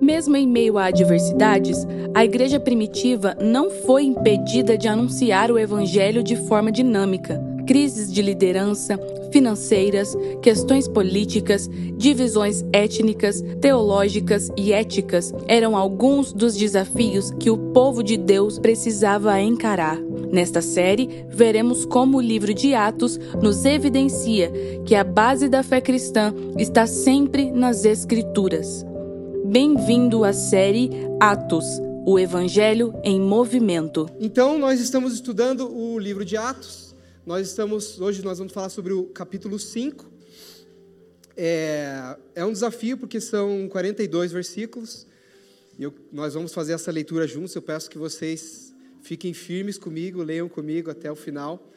Mesmo em meio a adversidades, a igreja primitiva não foi impedida de anunciar o evangelho de forma dinâmica. Crises de liderança, financeiras, questões políticas, divisões étnicas, teológicas e éticas eram alguns dos desafios que o povo de Deus precisava encarar. Nesta série, veremos como o livro de Atos nos evidencia que a base da fé cristã está sempre nas Escrituras. Bem-vindo à série Atos, o Evangelho em Movimento. Então, nós estamos estudando o livro de Atos. Nós estamos, hoje nós vamos falar sobre o capítulo 5. É, é um desafio porque são 42 versículos. E eu, nós vamos fazer essa leitura juntos. Eu peço que vocês fiquem firmes comigo, leiam comigo até o final.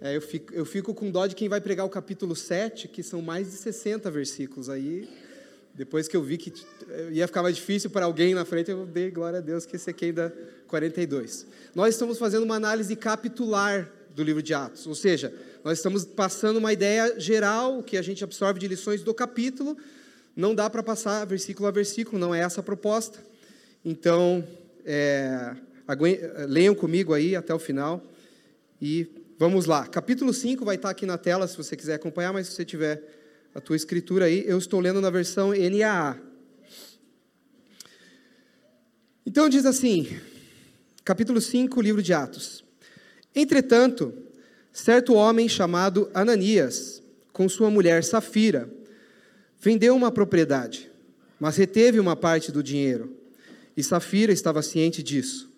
É, eu, fico, eu fico com dó de quem vai pregar o capítulo 7, que são mais de 60 versículos. Aí depois que eu vi que ia ficar mais difícil para alguém na frente, eu dei glória a Deus que esse aqui ainda 42. Nós estamos fazendo uma análise capitular do livro de Atos, ou seja, nós estamos passando uma ideia geral que a gente absorve de lições do capítulo. Não dá para passar versículo a versículo, não é essa a proposta. Então, é, leiam comigo aí até o final e vamos lá. Capítulo 5 vai estar aqui na tela se você quiser acompanhar, mas se você tiver a tua escritura aí, eu estou lendo na versão NAA. Então diz assim, capítulo 5, livro de Atos. Entretanto, certo homem chamado Ananias, com sua mulher Safira, vendeu uma propriedade, mas reteve uma parte do dinheiro. E Safira estava ciente disso.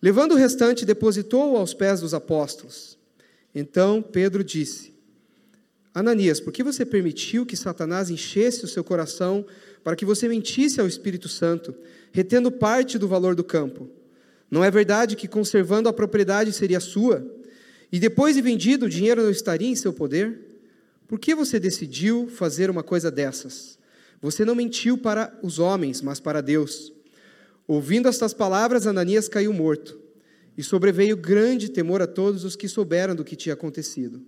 Levando o restante, depositou-o aos pés dos apóstolos. Então Pedro disse: Ananias, por que você permitiu que Satanás enchesse o seu coração para que você mentisse ao Espírito Santo, retendo parte do valor do campo? Não é verdade que conservando a propriedade seria sua? E depois de vendido, o dinheiro não estaria em seu poder? Por que você decidiu fazer uma coisa dessas? Você não mentiu para os homens, mas para Deus. Ouvindo estas palavras, Ananias caiu morto, e sobreveio grande temor a todos os que souberam do que tinha acontecido.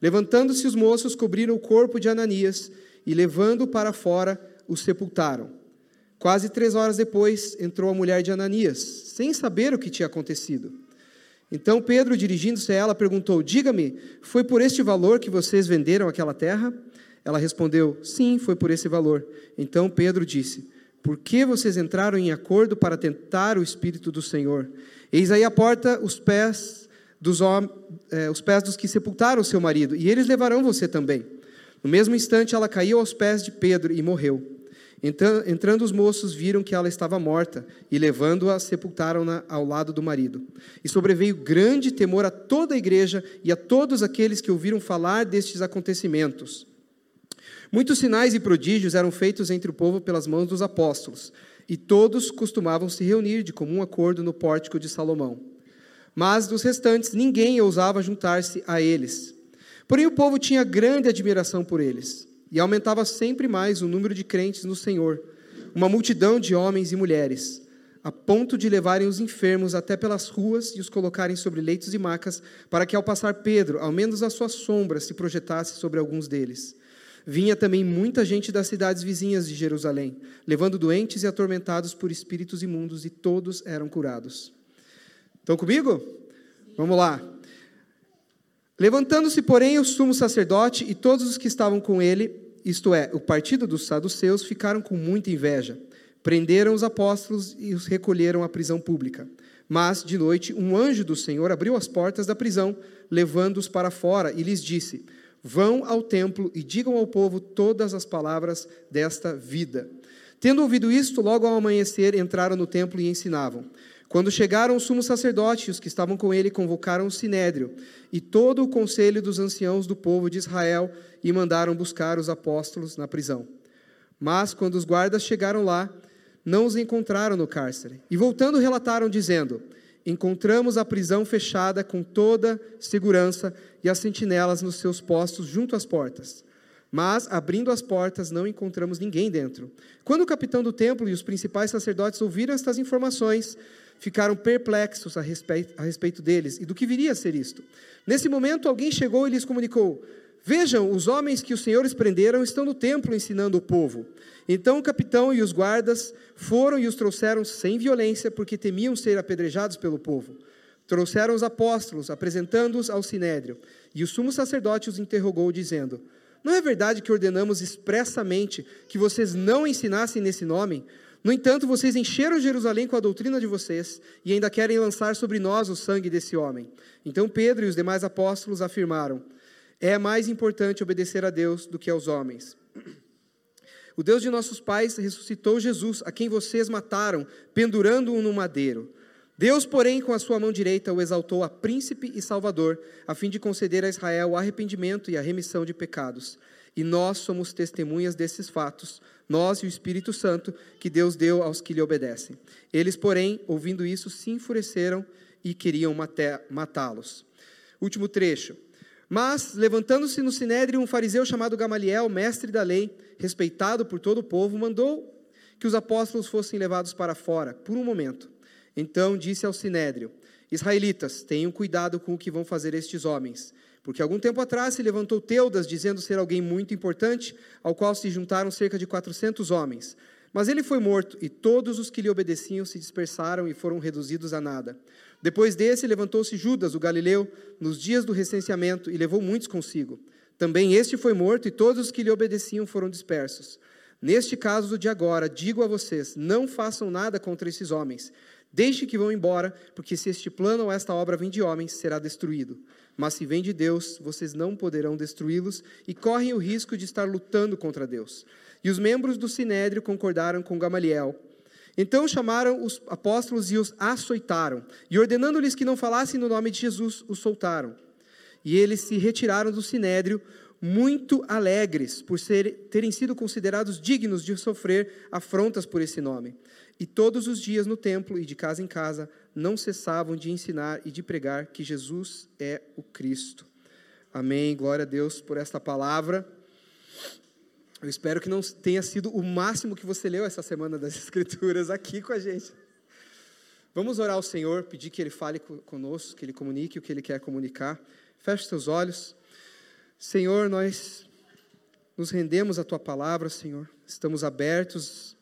Levantando-se os moços, cobriram o corpo de Ananias e, levando-o para fora, o sepultaram. Quase três horas depois, entrou a mulher de Ananias, sem saber o que tinha acontecido. Então Pedro, dirigindo-se a ela, perguntou: Diga-me, foi por este valor que vocês venderam aquela terra? Ela respondeu: Sim, foi por esse valor. Então Pedro disse: Por que vocês entraram em acordo para tentar o Espírito do Senhor? Eis aí a porta, os pés dos é, os pés dos que sepultaram seu marido, e eles levarão você também. No mesmo instante, ela caiu aos pés de Pedro e morreu. Entrando os moços, viram que ela estava morta, e levando-a, sepultaram-na ao lado do marido. E sobreveio grande temor a toda a igreja e a todos aqueles que ouviram falar destes acontecimentos. Muitos sinais e prodígios eram feitos entre o povo pelas mãos dos apóstolos, e todos costumavam se reunir de comum acordo no pórtico de Salomão. Mas dos restantes, ninguém ousava juntar-se a eles. Porém, o povo tinha grande admiração por eles, e aumentava sempre mais o número de crentes no Senhor, uma multidão de homens e mulheres, a ponto de levarem os enfermos até pelas ruas e os colocarem sobre leitos e macas, para que ao passar Pedro, ao menos a sua sombra se projetasse sobre alguns deles. Vinha também muita gente das cidades vizinhas de Jerusalém, levando doentes e atormentados por espíritos imundos, e todos eram curados. Estão comigo? Vamos lá. Levantando-se, porém, o sumo sacerdote e todos os que estavam com ele, isto é, o partido dos saduceus, ficaram com muita inveja. Prenderam os apóstolos e os recolheram à prisão pública. Mas, de noite, um anjo do Senhor abriu as portas da prisão, levando-os para fora, e lhes disse: Vão ao templo e digam ao povo todas as palavras desta vida. Tendo ouvido isto, logo ao amanhecer entraram no templo e ensinavam. Quando chegaram o sumo sacerdote e os que estavam com ele convocaram o sinédrio e todo o conselho dos anciãos do povo de Israel e mandaram buscar os apóstolos na prisão. Mas quando os guardas chegaram lá, não os encontraram no cárcere. E voltando relataram dizendo: Encontramos a prisão fechada com toda segurança e as sentinelas nos seus postos junto às portas. Mas, abrindo as portas, não encontramos ninguém dentro. Quando o capitão do templo e os principais sacerdotes ouviram estas informações, ficaram perplexos a respeito, a respeito deles e do que viria a ser isto. Nesse momento, alguém chegou e lhes comunicou: Vejam, os homens que os senhores prenderam estão no templo ensinando o povo. Então o capitão e os guardas foram e os trouxeram sem violência, porque temiam ser apedrejados pelo povo. Trouxeram os apóstolos, apresentando-os ao sinédrio. E o sumo sacerdote os interrogou, dizendo: Não é verdade que ordenamos expressamente que vocês não ensinassem nesse nome? No entanto, vocês encheram Jerusalém com a doutrina de vocês e ainda querem lançar sobre nós o sangue desse homem. Então Pedro e os demais apóstolos afirmaram: É mais importante obedecer a Deus do que aos homens. O Deus de nossos pais ressuscitou Jesus, a quem vocês mataram, pendurando-o no madeiro. Deus, porém, com a sua mão direita o exaltou a príncipe e salvador, a fim de conceder a Israel o arrependimento e a remissão de pecados. E nós somos testemunhas desses fatos, nós e o Espírito Santo, que Deus deu aos que lhe obedecem. Eles, porém, ouvindo isso, se enfureceram e queriam matá-los. Último trecho. Mas, levantando-se no sinédrio, um fariseu chamado Gamaliel, mestre da lei, respeitado por todo o povo, mandou que os apóstolos fossem levados para fora, por um momento. Então disse ao sinédrio: Israelitas, tenham cuidado com o que vão fazer estes homens, porque algum tempo atrás se levantou Teudas, dizendo ser alguém muito importante, ao qual se juntaram cerca de 400 homens. Mas ele foi morto, e todos os que lhe obedeciam se dispersaram e foram reduzidos a nada. Depois desse, levantou-se Judas, o galileu, nos dias do recenseamento, e levou muitos consigo. Também este foi morto, e todos os que lhe obedeciam foram dispersos. Neste caso de agora, digo a vocês: não façam nada contra esses homens, Deixe que vão embora, porque se este plano ou esta obra vem de homens, será destruído. Mas se vem de Deus, vocês não poderão destruí-los e correm o risco de estar lutando contra Deus. E os membros do sinédrio concordaram com Gamaliel. Então chamaram os apóstolos e os açoitaram, e ordenando-lhes que não falassem no nome de Jesus, os soltaram. E eles se retiraram do sinédrio, muito alegres por ser, terem sido considerados dignos de sofrer afrontas por esse nome. E todos os dias no templo e de casa em casa não cessavam de ensinar e de pregar que Jesus é o Cristo. Amém. Glória a Deus por esta palavra. Eu espero que não tenha sido o máximo que você leu essa semana das Escrituras aqui com a gente. Vamos orar ao Senhor, pedir que Ele fale conosco, que Ele comunique o que Ele quer comunicar. Feche seus olhos. Senhor, nós nos rendemos à Tua palavra, Senhor. Estamos abertos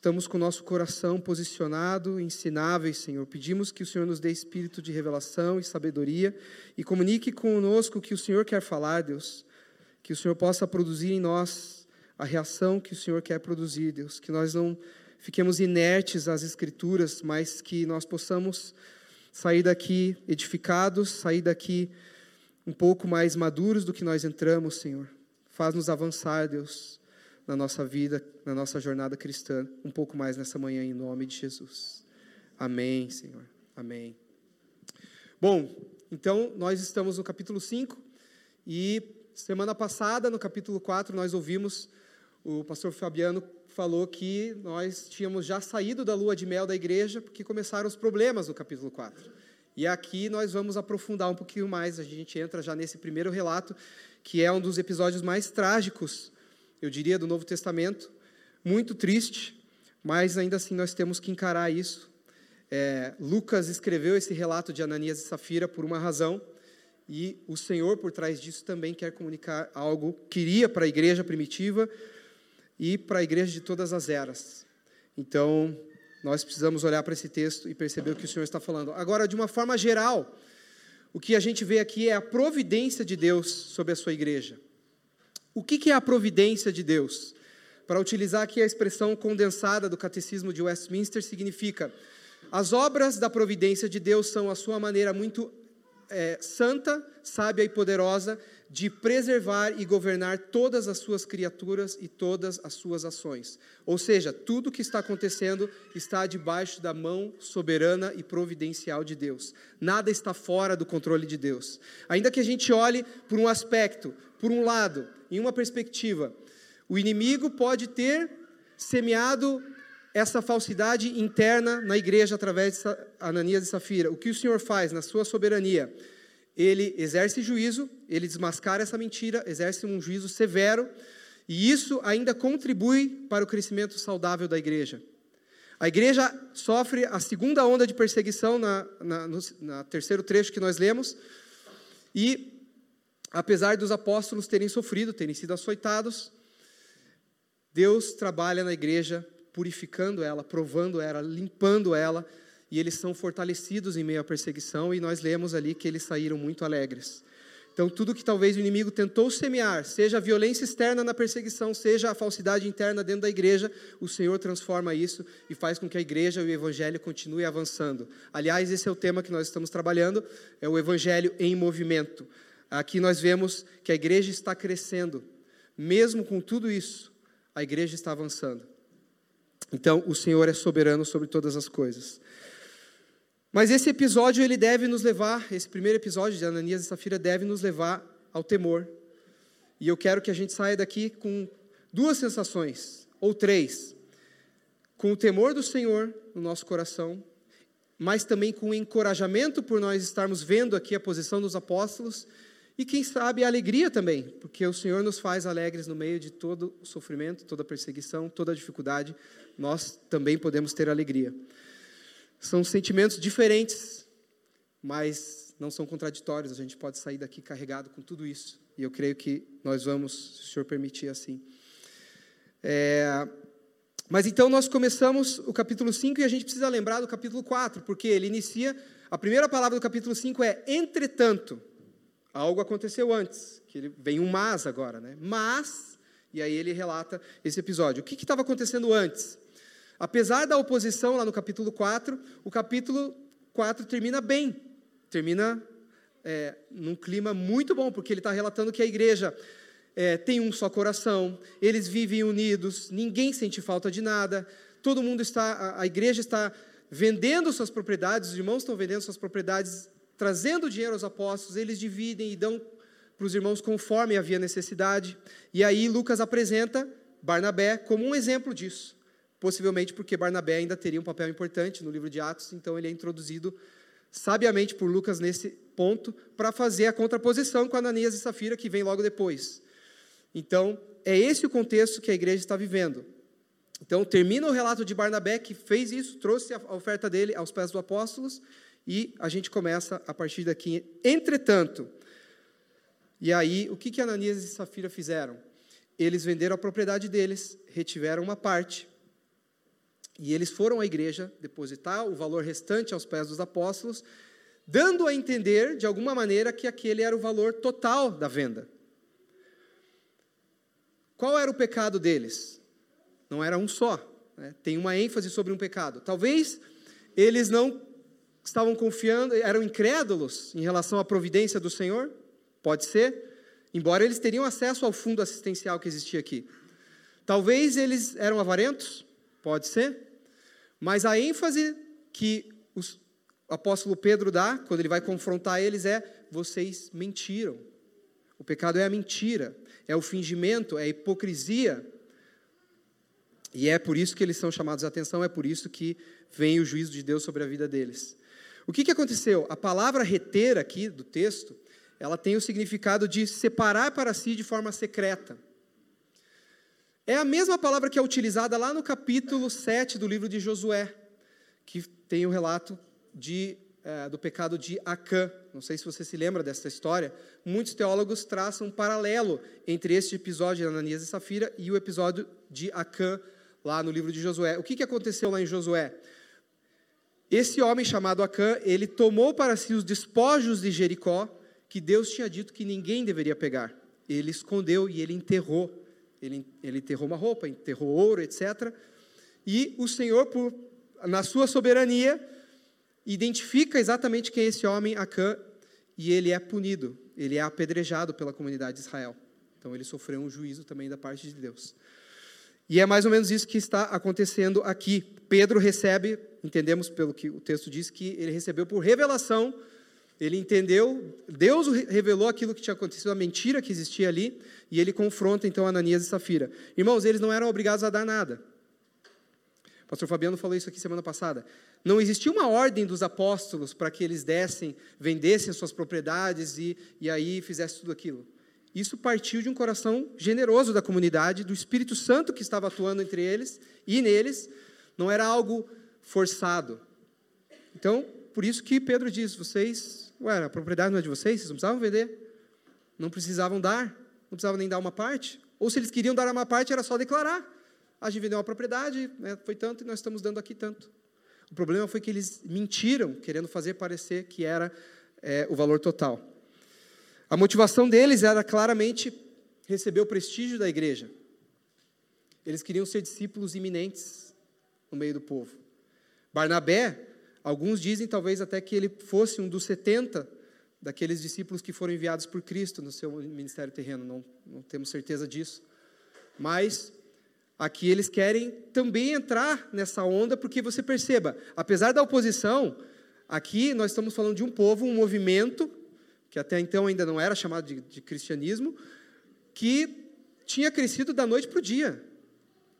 Estamos com o nosso coração posicionado, ensináveis, Senhor. Pedimos que o Senhor nos dê espírito de revelação e sabedoria e comunique conosco o que o Senhor quer falar, Deus. Que o Senhor possa produzir em nós a reação que o Senhor quer produzir, Deus. Que nós não fiquemos inertes às Escrituras, mas que nós possamos sair daqui edificados, sair daqui um pouco mais maduros do que nós entramos, Senhor. Faz-nos avançar, Deus na nossa vida, na nossa jornada cristã, um pouco mais nessa manhã, em nome de Jesus. Amém, Senhor. Amém. Bom, então nós estamos no capítulo 5 e semana passada, no capítulo 4, nós ouvimos o pastor Fabiano falou que nós tínhamos já saído da lua de mel da igreja porque começaram os problemas no capítulo 4. E aqui nós vamos aprofundar um pouquinho mais, a gente entra já nesse primeiro relato, que é um dos episódios mais trágicos eu diria, do Novo Testamento, muito triste, mas ainda assim nós temos que encarar isso. É, Lucas escreveu esse relato de Ananias e Safira por uma razão, e o Senhor, por trás disso, também quer comunicar algo, queria para a igreja primitiva e para a igreja de todas as eras. Então, nós precisamos olhar para esse texto e perceber o que o Senhor está falando. Agora, de uma forma geral, o que a gente vê aqui é a providência de Deus sobre a sua igreja. O que é a providência de Deus? Para utilizar aqui a expressão condensada do Catecismo de Westminster, significa: as obras da providência de Deus são a sua maneira muito é, santa, sábia e poderosa de preservar e governar todas as suas criaturas e todas as suas ações. Ou seja, tudo o que está acontecendo está debaixo da mão soberana e providencial de Deus. Nada está fora do controle de Deus. Ainda que a gente olhe por um aspecto, por um lado, em uma perspectiva, o inimigo pode ter semeado essa falsidade interna na igreja através de Ananias e Safira. O que o Senhor faz na sua soberania? Ele exerce juízo, ele desmascara essa mentira, exerce um juízo severo, e isso ainda contribui para o crescimento saudável da igreja. A igreja sofre a segunda onda de perseguição na, na, no na terceiro trecho que nós lemos, e apesar dos apóstolos terem sofrido, terem sido açoitados, Deus trabalha na igreja purificando ela, provando ela, limpando ela, e eles são fortalecidos em meio à perseguição, e nós lemos ali que eles saíram muito alegres. Então, tudo que talvez o inimigo tentou semear, seja a violência externa na perseguição, seja a falsidade interna dentro da igreja, o Senhor transforma isso e faz com que a igreja e o evangelho continue avançando. Aliás, esse é o tema que nós estamos trabalhando, é o evangelho em movimento. Aqui nós vemos que a igreja está crescendo. Mesmo com tudo isso, a igreja está avançando. Então, o Senhor é soberano sobre todas as coisas. Mas esse episódio ele deve nos levar, esse primeiro episódio de Ananias e Safira deve nos levar ao temor. E eu quero que a gente saia daqui com duas sensações, ou três. Com o temor do Senhor no nosso coração, mas também com o encorajamento por nós estarmos vendo aqui a posição dos apóstolos e quem sabe a alegria também, porque o Senhor nos faz alegres no meio de todo o sofrimento, toda a perseguição, toda a dificuldade, nós também podemos ter alegria. São sentimentos diferentes, mas não são contraditórios. A gente pode sair daqui carregado com tudo isso. E eu creio que nós vamos, se o Senhor permitir assim. É, mas então nós começamos o capítulo 5 e a gente precisa lembrar do capítulo 4, porque ele inicia. A primeira palavra do capítulo 5 é entretanto. Algo aconteceu antes, que ele vem um mas agora, né? Mas, e aí ele relata esse episódio. O que estava acontecendo antes? Apesar da oposição lá no capítulo 4, o capítulo 4 termina bem, termina é, num clima muito bom, porque ele está relatando que a igreja é, tem um só coração, eles vivem unidos, ninguém sente falta de nada, todo mundo está, a, a igreja está vendendo suas propriedades, os irmãos estão vendendo suas propriedades, trazendo dinheiro aos apóstolos, eles dividem e dão para os irmãos conforme havia necessidade. E aí Lucas apresenta Barnabé como um exemplo disso possivelmente porque Barnabé ainda teria um papel importante no livro de Atos, então ele é introduzido sabiamente por Lucas nesse ponto para fazer a contraposição com Ananias e Safira que vem logo depois. Então, é esse o contexto que a igreja está vivendo. Então, termina o relato de Barnabé que fez isso, trouxe a oferta dele aos pés dos apóstolos e a gente começa a partir daqui. Entretanto, e aí, o que que Ananias e Safira fizeram? Eles venderam a propriedade deles, retiveram uma parte, e eles foram à igreja depositar o valor restante aos pés dos apóstolos, dando a entender, de alguma maneira, que aquele era o valor total da venda. Qual era o pecado deles? Não era um só. Né? Tem uma ênfase sobre um pecado. Talvez eles não estavam confiando, eram incrédulos em relação à providência do Senhor. Pode ser. Embora eles teriam acesso ao fundo assistencial que existia aqui. Talvez eles eram avarentos. Pode ser. Mas a ênfase que o apóstolo Pedro dá, quando ele vai confrontar eles, é: vocês mentiram. O pecado é a mentira, é o fingimento, é a hipocrisia. E é por isso que eles são chamados a atenção, é por isso que vem o juízo de Deus sobre a vida deles. O que, que aconteceu? A palavra reter aqui do texto, ela tem o significado de separar para si de forma secreta. É a mesma palavra que é utilizada lá no capítulo 7 do livro de Josué, que tem o relato de, é, do pecado de Acã. Não sei se você se lembra dessa história. Muitos teólogos traçam um paralelo entre este episódio de Ananias e Safira e o episódio de Acã, lá no livro de Josué. O que, que aconteceu lá em Josué? Esse homem chamado Acã, ele tomou para si os despojos de Jericó, que Deus tinha dito que ninguém deveria pegar. Ele escondeu e ele enterrou ele, ele enterrou uma roupa, enterrou ouro, etc. E o Senhor, por, na sua soberania, identifica exatamente quem é esse homem, Acã, e ele é punido, ele é apedrejado pela comunidade de Israel. Então ele sofreu um juízo também da parte de Deus. E é mais ou menos isso que está acontecendo aqui. Pedro recebe, entendemos pelo que o texto diz, que ele recebeu por revelação, ele entendeu, Deus revelou aquilo que tinha acontecido, a mentira que existia ali, e ele confronta então Ananias e Safira. Irmãos, eles não eram obrigados a dar nada. O pastor Fabiano falou isso aqui semana passada. Não existia uma ordem dos apóstolos para que eles dessem, vendessem suas propriedades e, e aí fizessem tudo aquilo. Isso partiu de um coração generoso da comunidade, do Espírito Santo que estava atuando entre eles e neles. Não era algo forçado. Então, por isso que Pedro diz: vocês, ué, a propriedade não é de vocês, vocês não precisavam vender. não precisavam dar, não precisavam nem dar uma parte. Ou se eles queriam dar uma parte, era só declarar. A gente vendeu uma propriedade, né, foi tanto e nós estamos dando aqui tanto. O problema foi que eles mentiram, querendo fazer parecer que era é, o valor total. A motivação deles era claramente receber o prestígio da igreja. Eles queriam ser discípulos iminentes no meio do povo. Barnabé, alguns dizem talvez até que ele fosse um dos 70 daqueles discípulos que foram enviados por Cristo no seu ministério terreno, não, não temos certeza disso. Mas aqui eles querem também entrar nessa onda, porque você perceba, apesar da oposição, aqui nós estamos falando de um povo, um movimento, que até então ainda não era chamado de, de cristianismo, que tinha crescido da noite para o dia.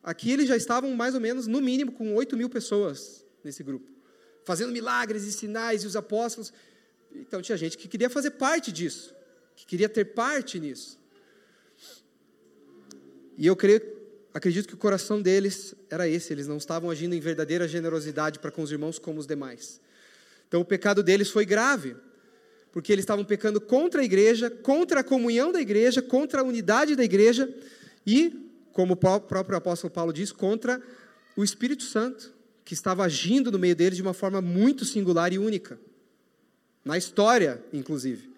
Aqui eles já estavam mais ou menos, no mínimo, com 8 mil pessoas nesse grupo, fazendo milagres e sinais, e os apóstolos. Então tinha gente que queria fazer parte disso, que queria ter parte nisso. E eu creio, acredito que o coração deles era esse, eles não estavam agindo em verdadeira generosidade para com os irmãos como os demais. Então o pecado deles foi grave, porque eles estavam pecando contra a igreja, contra a comunhão da igreja, contra a unidade da igreja e, como o próprio apóstolo Paulo diz, contra o Espírito Santo, que estava agindo no meio deles de uma forma muito singular e única na história, inclusive.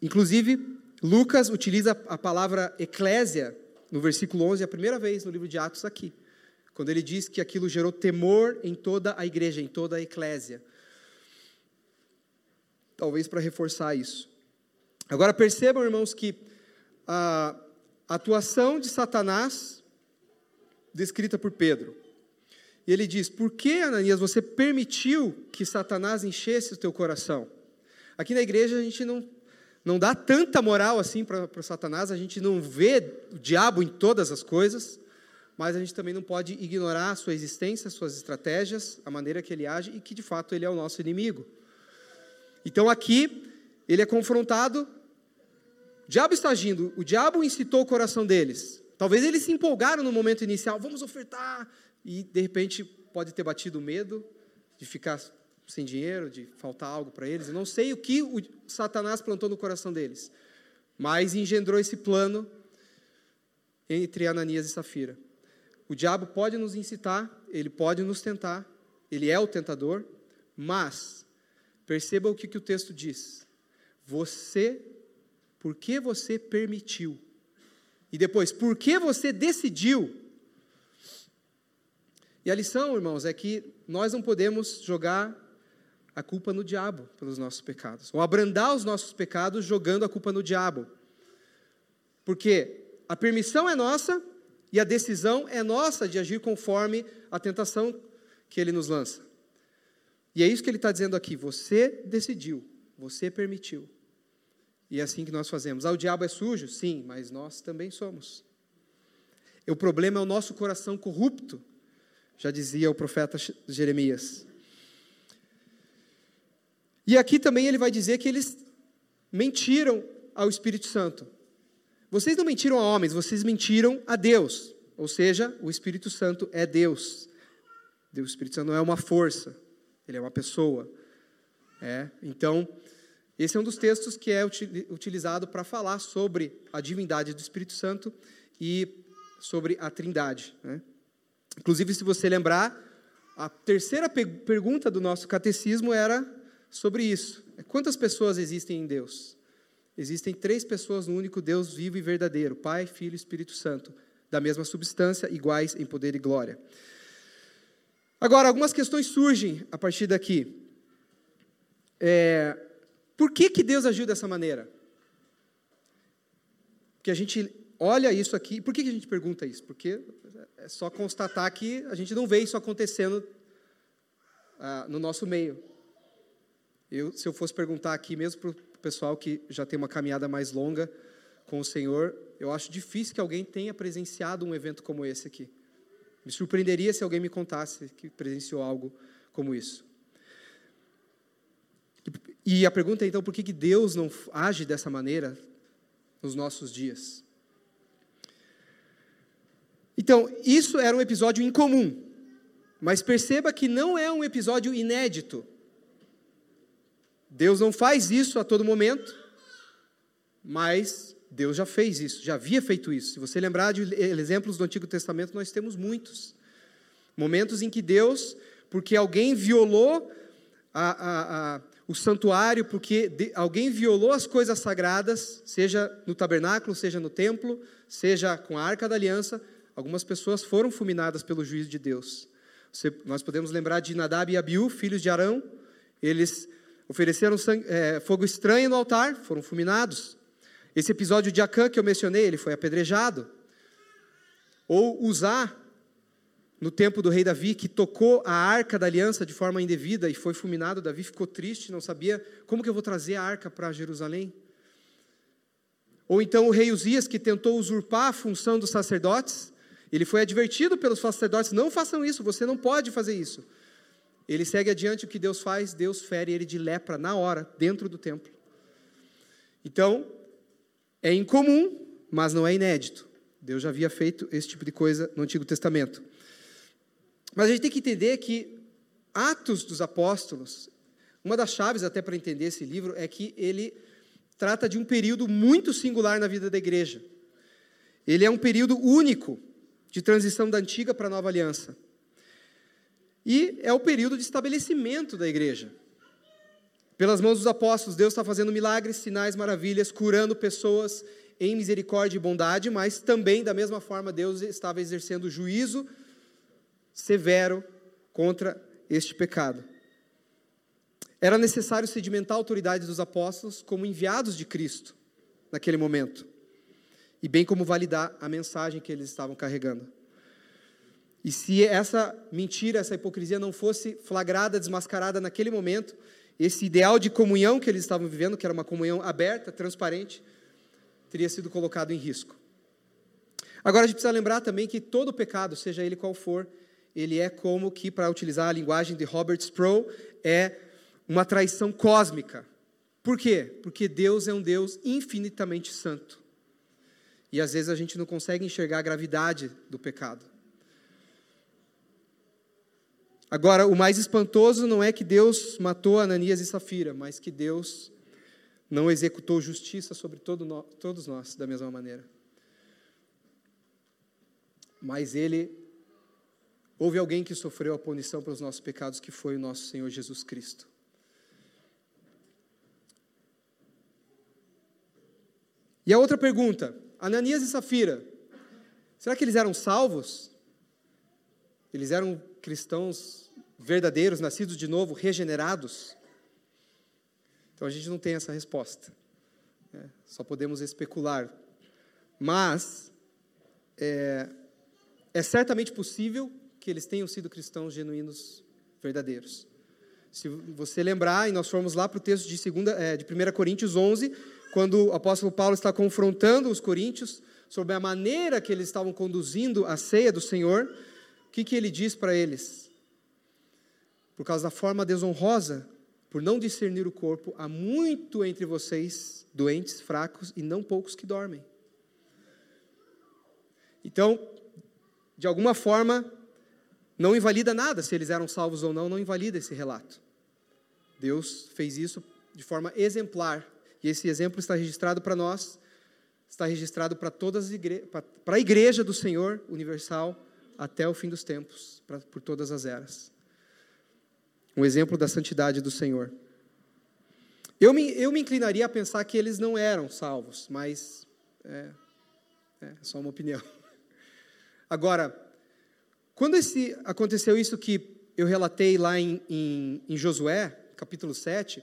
Inclusive, Lucas utiliza a palavra eclésia no versículo 11, a primeira vez no livro de Atos aqui, quando ele diz que aquilo gerou temor em toda a igreja, em toda a eclésia. Talvez para reforçar isso. Agora percebam, irmãos, que a atuação de Satanás, descrita por Pedro, e ele diz: Por que, Ananias, você permitiu que Satanás enchesse o teu coração? Aqui na igreja a gente não, não dá tanta moral assim para Satanás, a gente não vê o diabo em todas as coisas, mas a gente também não pode ignorar a sua existência, suas estratégias, a maneira que ele age e que de fato ele é o nosso inimigo. Então aqui ele é confrontado, o diabo está agindo, o diabo incitou o coração deles. Talvez eles se empolgaram no momento inicial, vamos ofertar, e de repente pode ter batido medo de ficar sem dinheiro, de faltar algo para eles. Eu não sei o que o Satanás plantou no coração deles, mas engendrou esse plano entre Ananias e Safira. O diabo pode nos incitar, ele pode nos tentar, ele é o tentador, mas perceba o que, que o texto diz. Você, por que você permitiu? E depois, por que você decidiu e a lição, irmãos, é que nós não podemos jogar a culpa no diabo pelos nossos pecados, ou abrandar os nossos pecados jogando a culpa no diabo. Porque a permissão é nossa e a decisão é nossa de agir conforme a tentação que ele nos lança. E é isso que ele está dizendo aqui: você decidiu, você permitiu. E é assim que nós fazemos. Ah, o diabo é sujo? Sim, mas nós também somos. E o problema é o nosso coração corrupto já dizia o profeta Jeremias. E aqui também ele vai dizer que eles mentiram ao Espírito Santo. Vocês não mentiram a homens, vocês mentiram a Deus. Ou seja, o Espírito Santo é Deus. O Espírito Santo não é uma força, ele é uma pessoa. É, então, esse é um dos textos que é utilizado para falar sobre a divindade do Espírito Santo e sobre a Trindade. Né? Inclusive, se você lembrar, a terceira pe pergunta do nosso catecismo era sobre isso: é quantas pessoas existem em Deus? Existem três pessoas no único Deus vivo e verdadeiro: Pai, Filho e Espírito Santo, da mesma substância, iguais em poder e glória. Agora, algumas questões surgem a partir daqui. É, por que, que Deus agiu dessa maneira? Porque a gente olha isso aqui, por que, que a gente pergunta isso? Porque é só constatar que a gente não vê isso acontecendo ah, no nosso meio. Eu, se eu fosse perguntar aqui, mesmo para o pessoal que já tem uma caminhada mais longa com o Senhor, eu acho difícil que alguém tenha presenciado um evento como esse aqui. Me surpreenderia se alguém me contasse que presenciou algo como isso. E a pergunta é então, por que, que Deus não age dessa maneira nos nossos dias? Então, isso era um episódio incomum, mas perceba que não é um episódio inédito. Deus não faz isso a todo momento, mas Deus já fez isso, já havia feito isso. Se você lembrar de exemplos do Antigo Testamento, nós temos muitos. Momentos em que Deus, porque alguém violou a, a, a, o santuário, porque de, alguém violou as coisas sagradas, seja no tabernáculo, seja no templo, seja com a arca da aliança, algumas pessoas foram fulminadas pelo juízo de Deus. Você, nós podemos lembrar de Nadab e Abiú, filhos de Arão, eles ofereceram sangue, é, fogo estranho no altar, foram fulminados. Esse episódio de Acã que eu mencionei, ele foi apedrejado. Ou Uzá, no tempo do rei Davi, que tocou a arca da aliança de forma indevida e foi fulminado. Davi ficou triste, não sabia como que eu vou trazer a arca para Jerusalém. Ou então o rei Uzias, que tentou usurpar a função dos sacerdotes, ele foi advertido pelos sacerdotes: não façam isso, você não pode fazer isso. Ele segue adiante o que Deus faz, Deus fere ele de lepra na hora, dentro do templo. Então, é incomum, mas não é inédito. Deus já havia feito esse tipo de coisa no Antigo Testamento. Mas a gente tem que entender que Atos dos Apóstolos, uma das chaves até para entender esse livro é que ele trata de um período muito singular na vida da igreja. Ele é um período único de transição da antiga para a nova aliança. E é o período de estabelecimento da igreja. Pelas mãos dos apóstolos, Deus está fazendo milagres, sinais, maravilhas, curando pessoas em misericórdia e bondade, mas também, da mesma forma, Deus estava exercendo juízo severo contra este pecado. Era necessário sedimentar a autoridade dos apóstolos como enviados de Cristo naquele momento, e bem como validar a mensagem que eles estavam carregando. E se essa mentira, essa hipocrisia não fosse flagrada, desmascarada naquele momento, esse ideal de comunhão que eles estavam vivendo, que era uma comunhão aberta, transparente, teria sido colocado em risco. Agora a gente precisa lembrar também que todo pecado, seja ele qual for, ele é como que, para utilizar a linguagem de Robert Sproul, é uma traição cósmica. Por quê? Porque Deus é um Deus infinitamente santo. E às vezes a gente não consegue enxergar a gravidade do pecado. Agora, o mais espantoso não é que Deus matou Ananias e Safira, mas que Deus não executou justiça sobre todo todos nós da mesma maneira. Mas ele houve alguém que sofreu a punição pelos nossos pecados, que foi o nosso Senhor Jesus Cristo. E a outra pergunta, Ananias e Safira, será que eles eram salvos? Eles eram cristãos verdadeiros, nascidos de novo, regenerados? Então a gente não tem essa resposta. Né? Só podemos especular. Mas é, é certamente possível que eles tenham sido cristãos genuínos, verdadeiros. Se você lembrar, e nós formos lá para o texto de, segunda, é, de 1 Coríntios 11, quando o apóstolo Paulo está confrontando os coríntios sobre a maneira que eles estavam conduzindo a ceia do Senhor, o que, que ele diz para eles? Por causa da forma desonrosa, por não discernir o corpo, há muito entre vocês doentes, fracos e não poucos que dormem. Então, de alguma forma, não invalida nada se eles eram salvos ou não, não invalida esse relato. Deus fez isso de forma exemplar, e esse exemplo está registrado para nós, está registrado para todas para a igreja do Senhor universal até o fim dos tempos, para, por todas as eras. Um exemplo da santidade do Senhor. Eu me, eu me inclinaria a pensar que eles não eram salvos, mas é, é só uma opinião. Agora, quando esse, aconteceu isso que eu relatei lá em, em, em Josué, capítulo 7,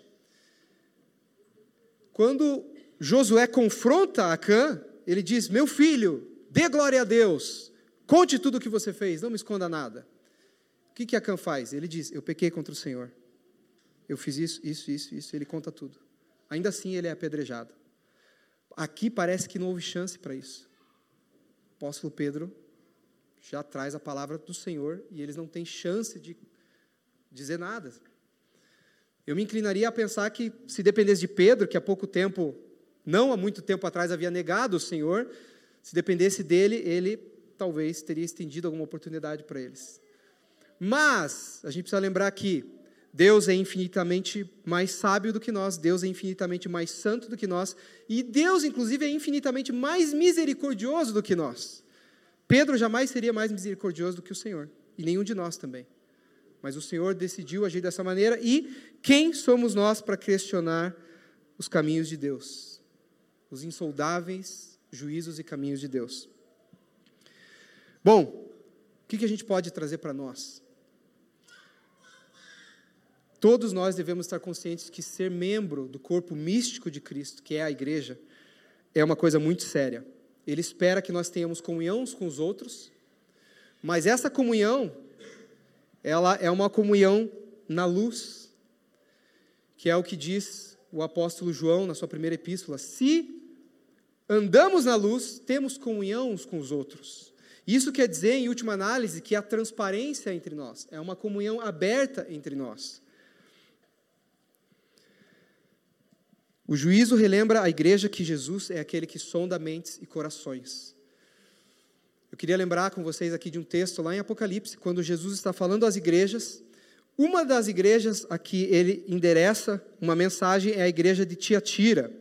quando Josué confronta Acã, ele diz: Meu filho, dê glória a Deus, Conte tudo o que você fez, não me esconda nada. O que, que Acã faz? Ele diz: Eu pequei contra o Senhor. Eu fiz isso, isso, isso, isso. Ele conta tudo. Ainda assim, ele é apedrejado. Aqui parece que não houve chance para isso. O apóstolo Pedro já traz a palavra do Senhor e eles não têm chance de dizer nada. Eu me inclinaria a pensar que, se dependesse de Pedro, que há pouco tempo, não há muito tempo atrás, havia negado o Senhor, se dependesse dele, ele talvez teria estendido alguma oportunidade para eles. Mas, a gente precisa lembrar que Deus é infinitamente mais sábio do que nós, Deus é infinitamente mais santo do que nós, e Deus, inclusive, é infinitamente mais misericordioso do que nós. Pedro jamais seria mais misericordioso do que o Senhor, e nenhum de nós também. Mas o Senhor decidiu agir dessa maneira, e quem somos nós para questionar os caminhos de Deus? Os insondáveis juízos e caminhos de Deus. Bom, o que a gente pode trazer para nós? Todos nós devemos estar conscientes que ser membro do corpo místico de Cristo, que é a igreja, é uma coisa muito séria. Ele espera que nós tenhamos comunhão uns com os outros, mas essa comunhão, ela é uma comunhão na luz, que é o que diz o apóstolo João na sua primeira epístola: se andamos na luz, temos comunhão uns com os outros. Isso quer dizer, em última análise, que há transparência entre nós, é uma comunhão aberta entre nós. O juízo relembra à igreja que Jesus é aquele que sonda mentes e corações. Eu queria lembrar com vocês aqui de um texto lá em Apocalipse, quando Jesus está falando às igrejas. Uma das igrejas a que ele endereça uma mensagem é a igreja de Tiatira.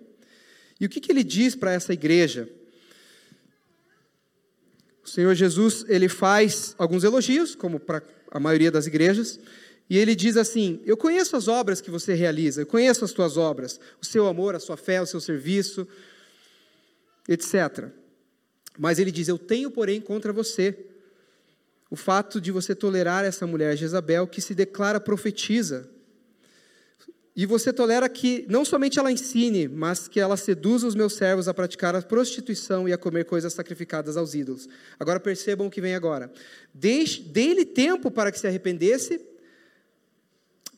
E o que, que ele diz para essa igreja? O Senhor Jesus ele faz alguns elogios, como para a maioria das igrejas, e ele diz assim: Eu conheço as obras que você realiza, eu conheço as tuas obras, o seu amor, a sua fé, o seu serviço, etc. Mas ele diz: Eu tenho, porém, contra você o fato de você tolerar essa mulher Jezabel que se declara profetiza. E você tolera que não somente ela ensine, mas que ela seduza os meus servos a praticar a prostituição e a comer coisas sacrificadas aos ídolos. Agora percebam o que vem agora. Dê-lhe tempo para que se arrependesse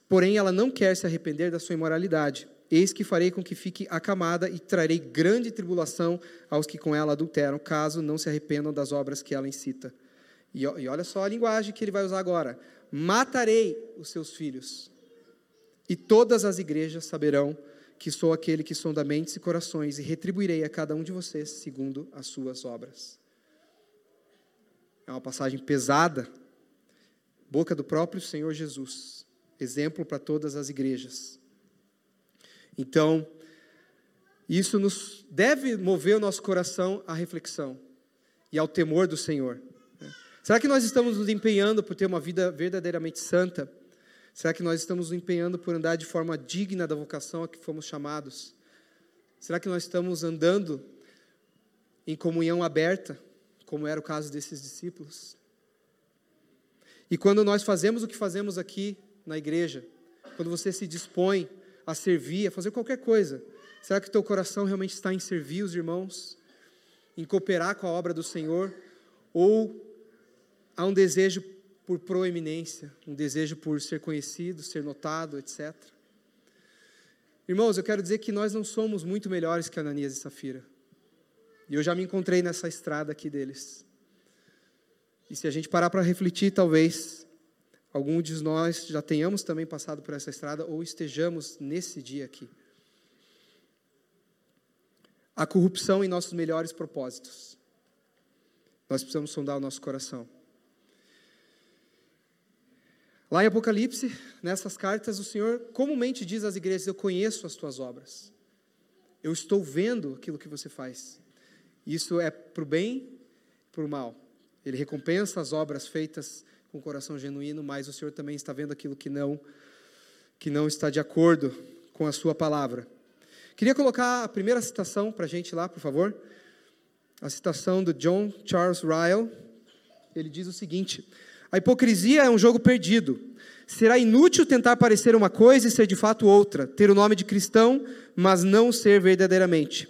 Porém, ela não quer se arrepender da sua imoralidade. Eis que farei com que fique acamada e trarei grande tribulação aos que com ela adulteram, caso não se arrependam das obras que ela incita. E, e olha só a linguagem que ele vai usar agora: matarei os seus filhos, e todas as igrejas saberão que sou aquele que sonda mentes e corações, e retribuirei a cada um de vocês segundo as suas obras. É uma passagem pesada, boca do próprio Senhor Jesus exemplo para todas as igrejas. Então, isso nos deve mover o nosso coração à reflexão e ao temor do Senhor. Né? Será que nós estamos nos empenhando por ter uma vida verdadeiramente santa? Será que nós estamos nos empenhando por andar de forma digna da vocação a que fomos chamados? Será que nós estamos andando em comunhão aberta, como era o caso desses discípulos? E quando nós fazemos o que fazemos aqui, na igreja, quando você se dispõe a servir, a fazer qualquer coisa, será que o teu coração realmente está em servir os irmãos, em cooperar com a obra do Senhor, ou há um desejo por proeminência, um desejo por ser conhecido, ser notado, etc. Irmãos, eu quero dizer que nós não somos muito melhores que Ananias e Safira. E eu já me encontrei nessa estrada aqui deles. E se a gente parar para refletir, talvez algum de nós já tenhamos também passado por essa estrada ou estejamos nesse dia aqui. A corrupção em nossos melhores propósitos. Nós precisamos sondar o nosso coração. Lá em Apocalipse, nessas cartas, o Senhor comumente diz às igrejas: Eu conheço as tuas obras. Eu estou vendo aquilo que você faz. Isso é para o bem para o mal. Ele recompensa as obras feitas com coração genuíno, mas o Senhor também está vendo aquilo que não que não está de acordo com a sua palavra. Queria colocar a primeira citação para a gente lá, por favor. A citação do John Charles Ryle. Ele diz o seguinte: A hipocrisia é um jogo perdido. Será inútil tentar parecer uma coisa e ser de fato outra, ter o nome de cristão, mas não ser verdadeiramente.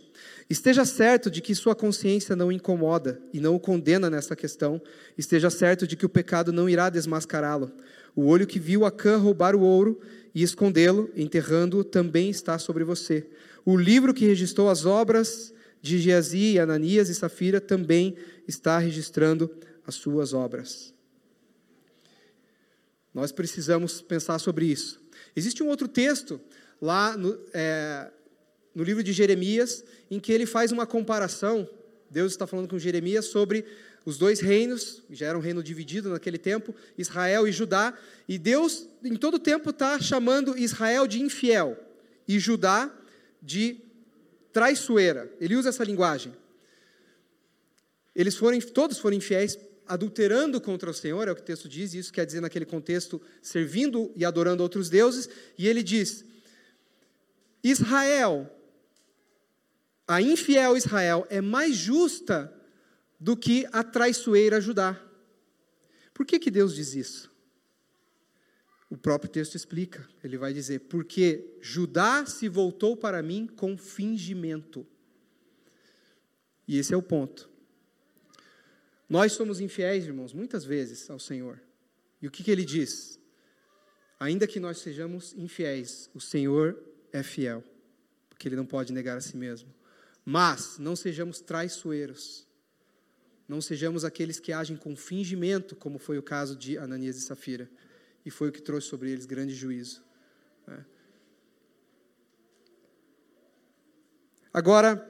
Esteja certo de que sua consciência não incomoda e não o condena nessa questão. Esteja certo de que o pecado não irá desmascará-lo. O olho que viu Acã roubar o ouro e escondê-lo, enterrando-o, também está sobre você. O livro que registrou as obras de Geazi, Ananias e Safira também está registrando as suas obras. Nós precisamos pensar sobre isso. Existe um outro texto lá no, é, no livro de Jeremias, em que ele faz uma comparação Deus está falando com Jeremias sobre os dois reinos, já era um reino dividido naquele tempo, Israel e Judá, e Deus, em todo tempo, está chamando Israel de infiel e Judá de traiçoeira. Ele usa essa linguagem. Eles foram, todos foram infiéis, adulterando contra o Senhor, é o que o texto diz, e isso quer dizer naquele contexto, servindo e adorando outros deuses, e ele diz: Israel, a infiel Israel é mais justa do que a traiçoeira Judá. Por que, que Deus diz isso? O próprio texto explica. Ele vai dizer: Porque Judá se voltou para mim com fingimento. E esse é o ponto. Nós somos infiéis, irmãos, muitas vezes ao Senhor. E o que, que ele diz? Ainda que nós sejamos infiéis, o Senhor é fiel, porque ele não pode negar a si mesmo. Mas não sejamos traiçoeiros. Não sejamos aqueles que agem com fingimento, como foi o caso de Ananias e Safira. E foi o que trouxe sobre eles grande juízo. Né? Agora,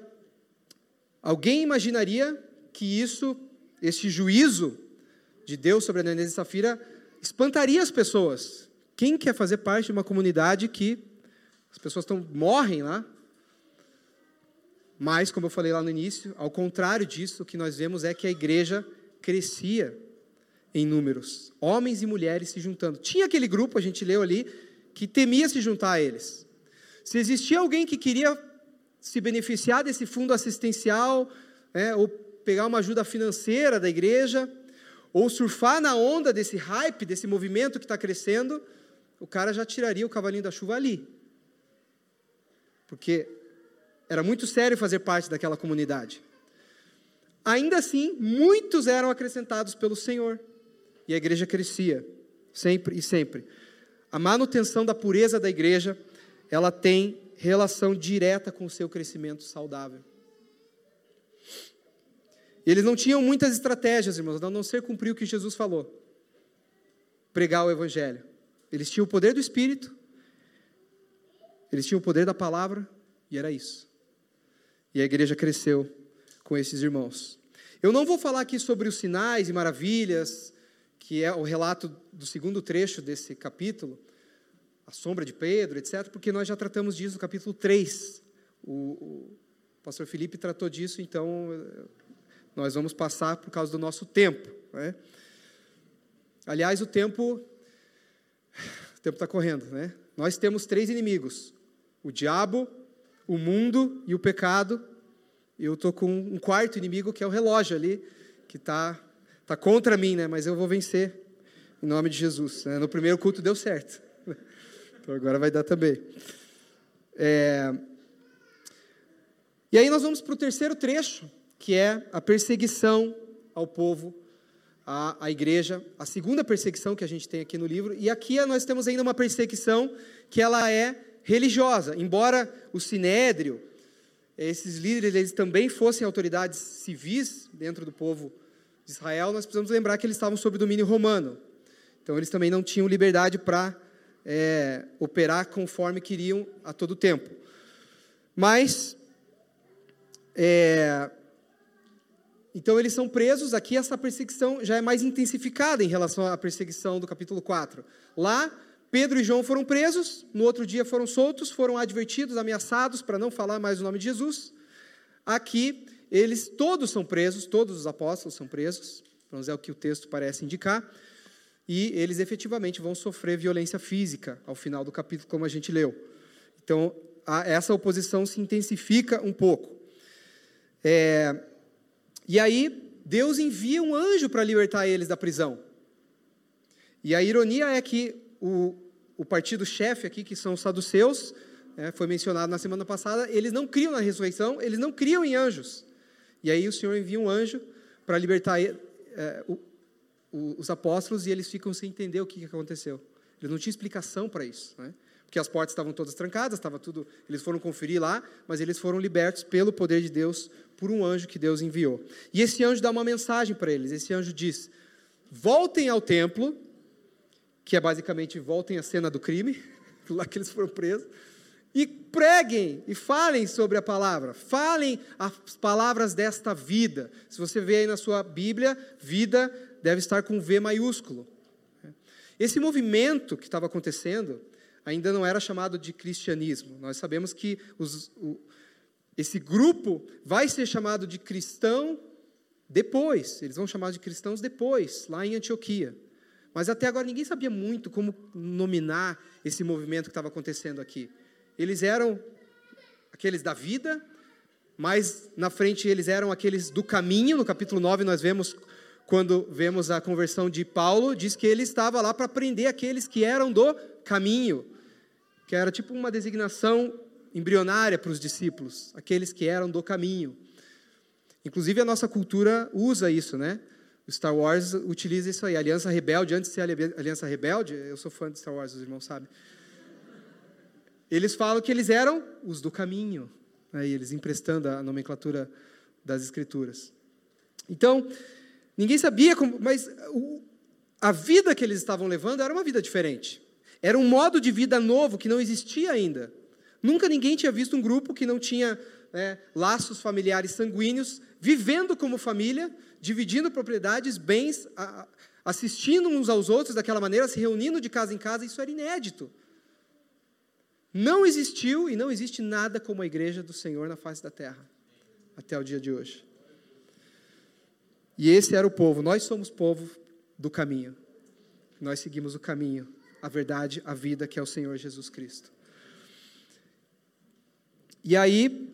alguém imaginaria que isso, esse juízo de Deus sobre Ananias e Safira, espantaria as pessoas. Quem quer fazer parte de uma comunidade que as pessoas estão, morrem lá, mas, como eu falei lá no início, ao contrário disso, o que nós vemos é que a igreja crescia em números, homens e mulheres se juntando. Tinha aquele grupo, a gente leu ali, que temia se juntar a eles. Se existia alguém que queria se beneficiar desse fundo assistencial, né, ou pegar uma ajuda financeira da igreja, ou surfar na onda desse hype, desse movimento que está crescendo, o cara já tiraria o cavalinho da chuva ali. Porque era muito sério fazer parte daquela comunidade. Ainda assim, muitos eram acrescentados pelo Senhor. E a igreja crescia, sempre e sempre. A manutenção da pureza da igreja, ela tem relação direta com o seu crescimento saudável. Eles não tinham muitas estratégias, irmãos, a não ser cumprir o que Jesus falou. Pregar o evangelho. Eles tinham o poder do Espírito, eles tinham o poder da palavra, e era isso. E a igreja cresceu com esses irmãos. Eu não vou falar aqui sobre os sinais e maravilhas, que é o relato do segundo trecho desse capítulo, a sombra de Pedro, etc., porque nós já tratamos disso no capítulo 3. O, o pastor Felipe tratou disso, então nós vamos passar por causa do nosso tempo. Né? Aliás, o tempo o tempo está correndo, né? Nós temos três inimigos: o diabo, o mundo e o pecado. Eu estou com um quarto inimigo que é o relógio ali, que está tá contra mim, né? Mas eu vou vencer em nome de Jesus. Né? No primeiro culto deu certo, então agora vai dar também. É... E aí nós vamos para o terceiro trecho, que é a perseguição ao povo, à, à igreja, a segunda perseguição que a gente tem aqui no livro. E aqui nós temos ainda uma perseguição que ela é religiosa. Embora o sinédrio, esses líderes, eles também fossem autoridades civis dentro do povo de Israel, nós precisamos lembrar que eles estavam sob domínio romano. Então, eles também não tinham liberdade para é, operar conforme queriam a todo tempo. Mas, é, então eles são presos, aqui essa perseguição já é mais intensificada em relação à perseguição do capítulo 4. Lá, Pedro e João foram presos, no outro dia foram soltos, foram advertidos, ameaçados para não falar mais o nome de Jesus. Aqui, eles todos são presos, todos os apóstolos são presos, vamos dizer o que o texto parece indicar, e eles efetivamente vão sofrer violência física ao final do capítulo, como a gente leu. Então, a, essa oposição se intensifica um pouco. É, e aí, Deus envia um anjo para libertar eles da prisão. E a ironia é que o, o partido-chefe aqui, que são os saduceus, é, foi mencionado na semana passada, eles não criam na ressurreição, eles não criam em anjos. E aí o Senhor envia um anjo para libertar é, o, o, os apóstolos e eles ficam sem entender o que, que aconteceu. Eles não tinham explicação para isso, né? Porque as portas estavam todas trancadas, estava tudo. Eles foram conferir lá, mas eles foram libertos pelo poder de Deus por um anjo que Deus enviou. E esse anjo dá uma mensagem para eles. Esse anjo diz: voltem ao templo que é basicamente voltem à cena do crime, lá que eles foram presos, e preguem e falem sobre a palavra. Falem as palavras desta vida. Se você vê aí na sua Bíblia, vida deve estar com V maiúsculo. Esse movimento que estava acontecendo ainda não era chamado de cristianismo. Nós sabemos que os, o, esse grupo vai ser chamado de cristão depois. Eles vão chamar de cristãos depois, lá em Antioquia. Mas até agora ninguém sabia muito como nominar esse movimento que estava acontecendo aqui. Eles eram aqueles da vida, mas na frente eles eram aqueles do caminho. No capítulo 9 nós vemos quando vemos a conversão de Paulo, diz que ele estava lá para prender aqueles que eram do caminho, que era tipo uma designação embrionária para os discípulos, aqueles que eram do caminho. Inclusive a nossa cultura usa isso, né? O Star Wars utiliza isso aí, Aliança Rebelde, antes de ser Aliança Rebelde, eu sou fã de Star Wars, os irmãos sabem. Eles falam que eles eram os do caminho, aí eles emprestando a nomenclatura das escrituras. Então, Ninguém sabia como, mas a vida que eles estavam levando era uma vida diferente. Era um modo de vida novo que não existia ainda. Nunca ninguém tinha visto um grupo que não tinha é, laços familiares sanguíneos, vivendo como família, dividindo propriedades, bens, assistindo uns aos outros daquela maneira, se reunindo de casa em casa. Isso era inédito. Não existiu e não existe nada como a igreja do Senhor na face da terra, até o dia de hoje. E esse era o povo. Nós somos povo do caminho. Nós seguimos o caminho, a verdade, a vida que é o Senhor Jesus Cristo. E aí,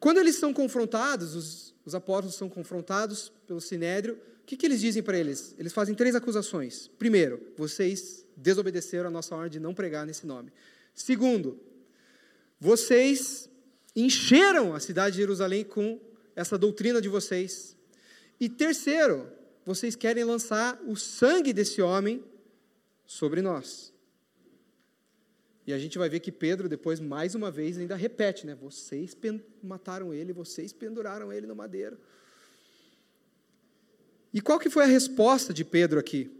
quando eles são confrontados, os, os apóstolos são confrontados pelo sinédrio, o que, que eles dizem para eles? Eles fazem três acusações. Primeiro, vocês desobedeceram a nossa ordem de não pregar nesse nome. Segundo, vocês encheram a cidade de Jerusalém com essa doutrina de vocês, e terceiro, vocês querem lançar o sangue desse homem sobre nós. E a gente vai ver que Pedro, depois, mais uma vez, ainda repete, né? Vocês mataram ele, vocês penduraram ele no madeiro. E qual que foi a resposta de Pedro aqui?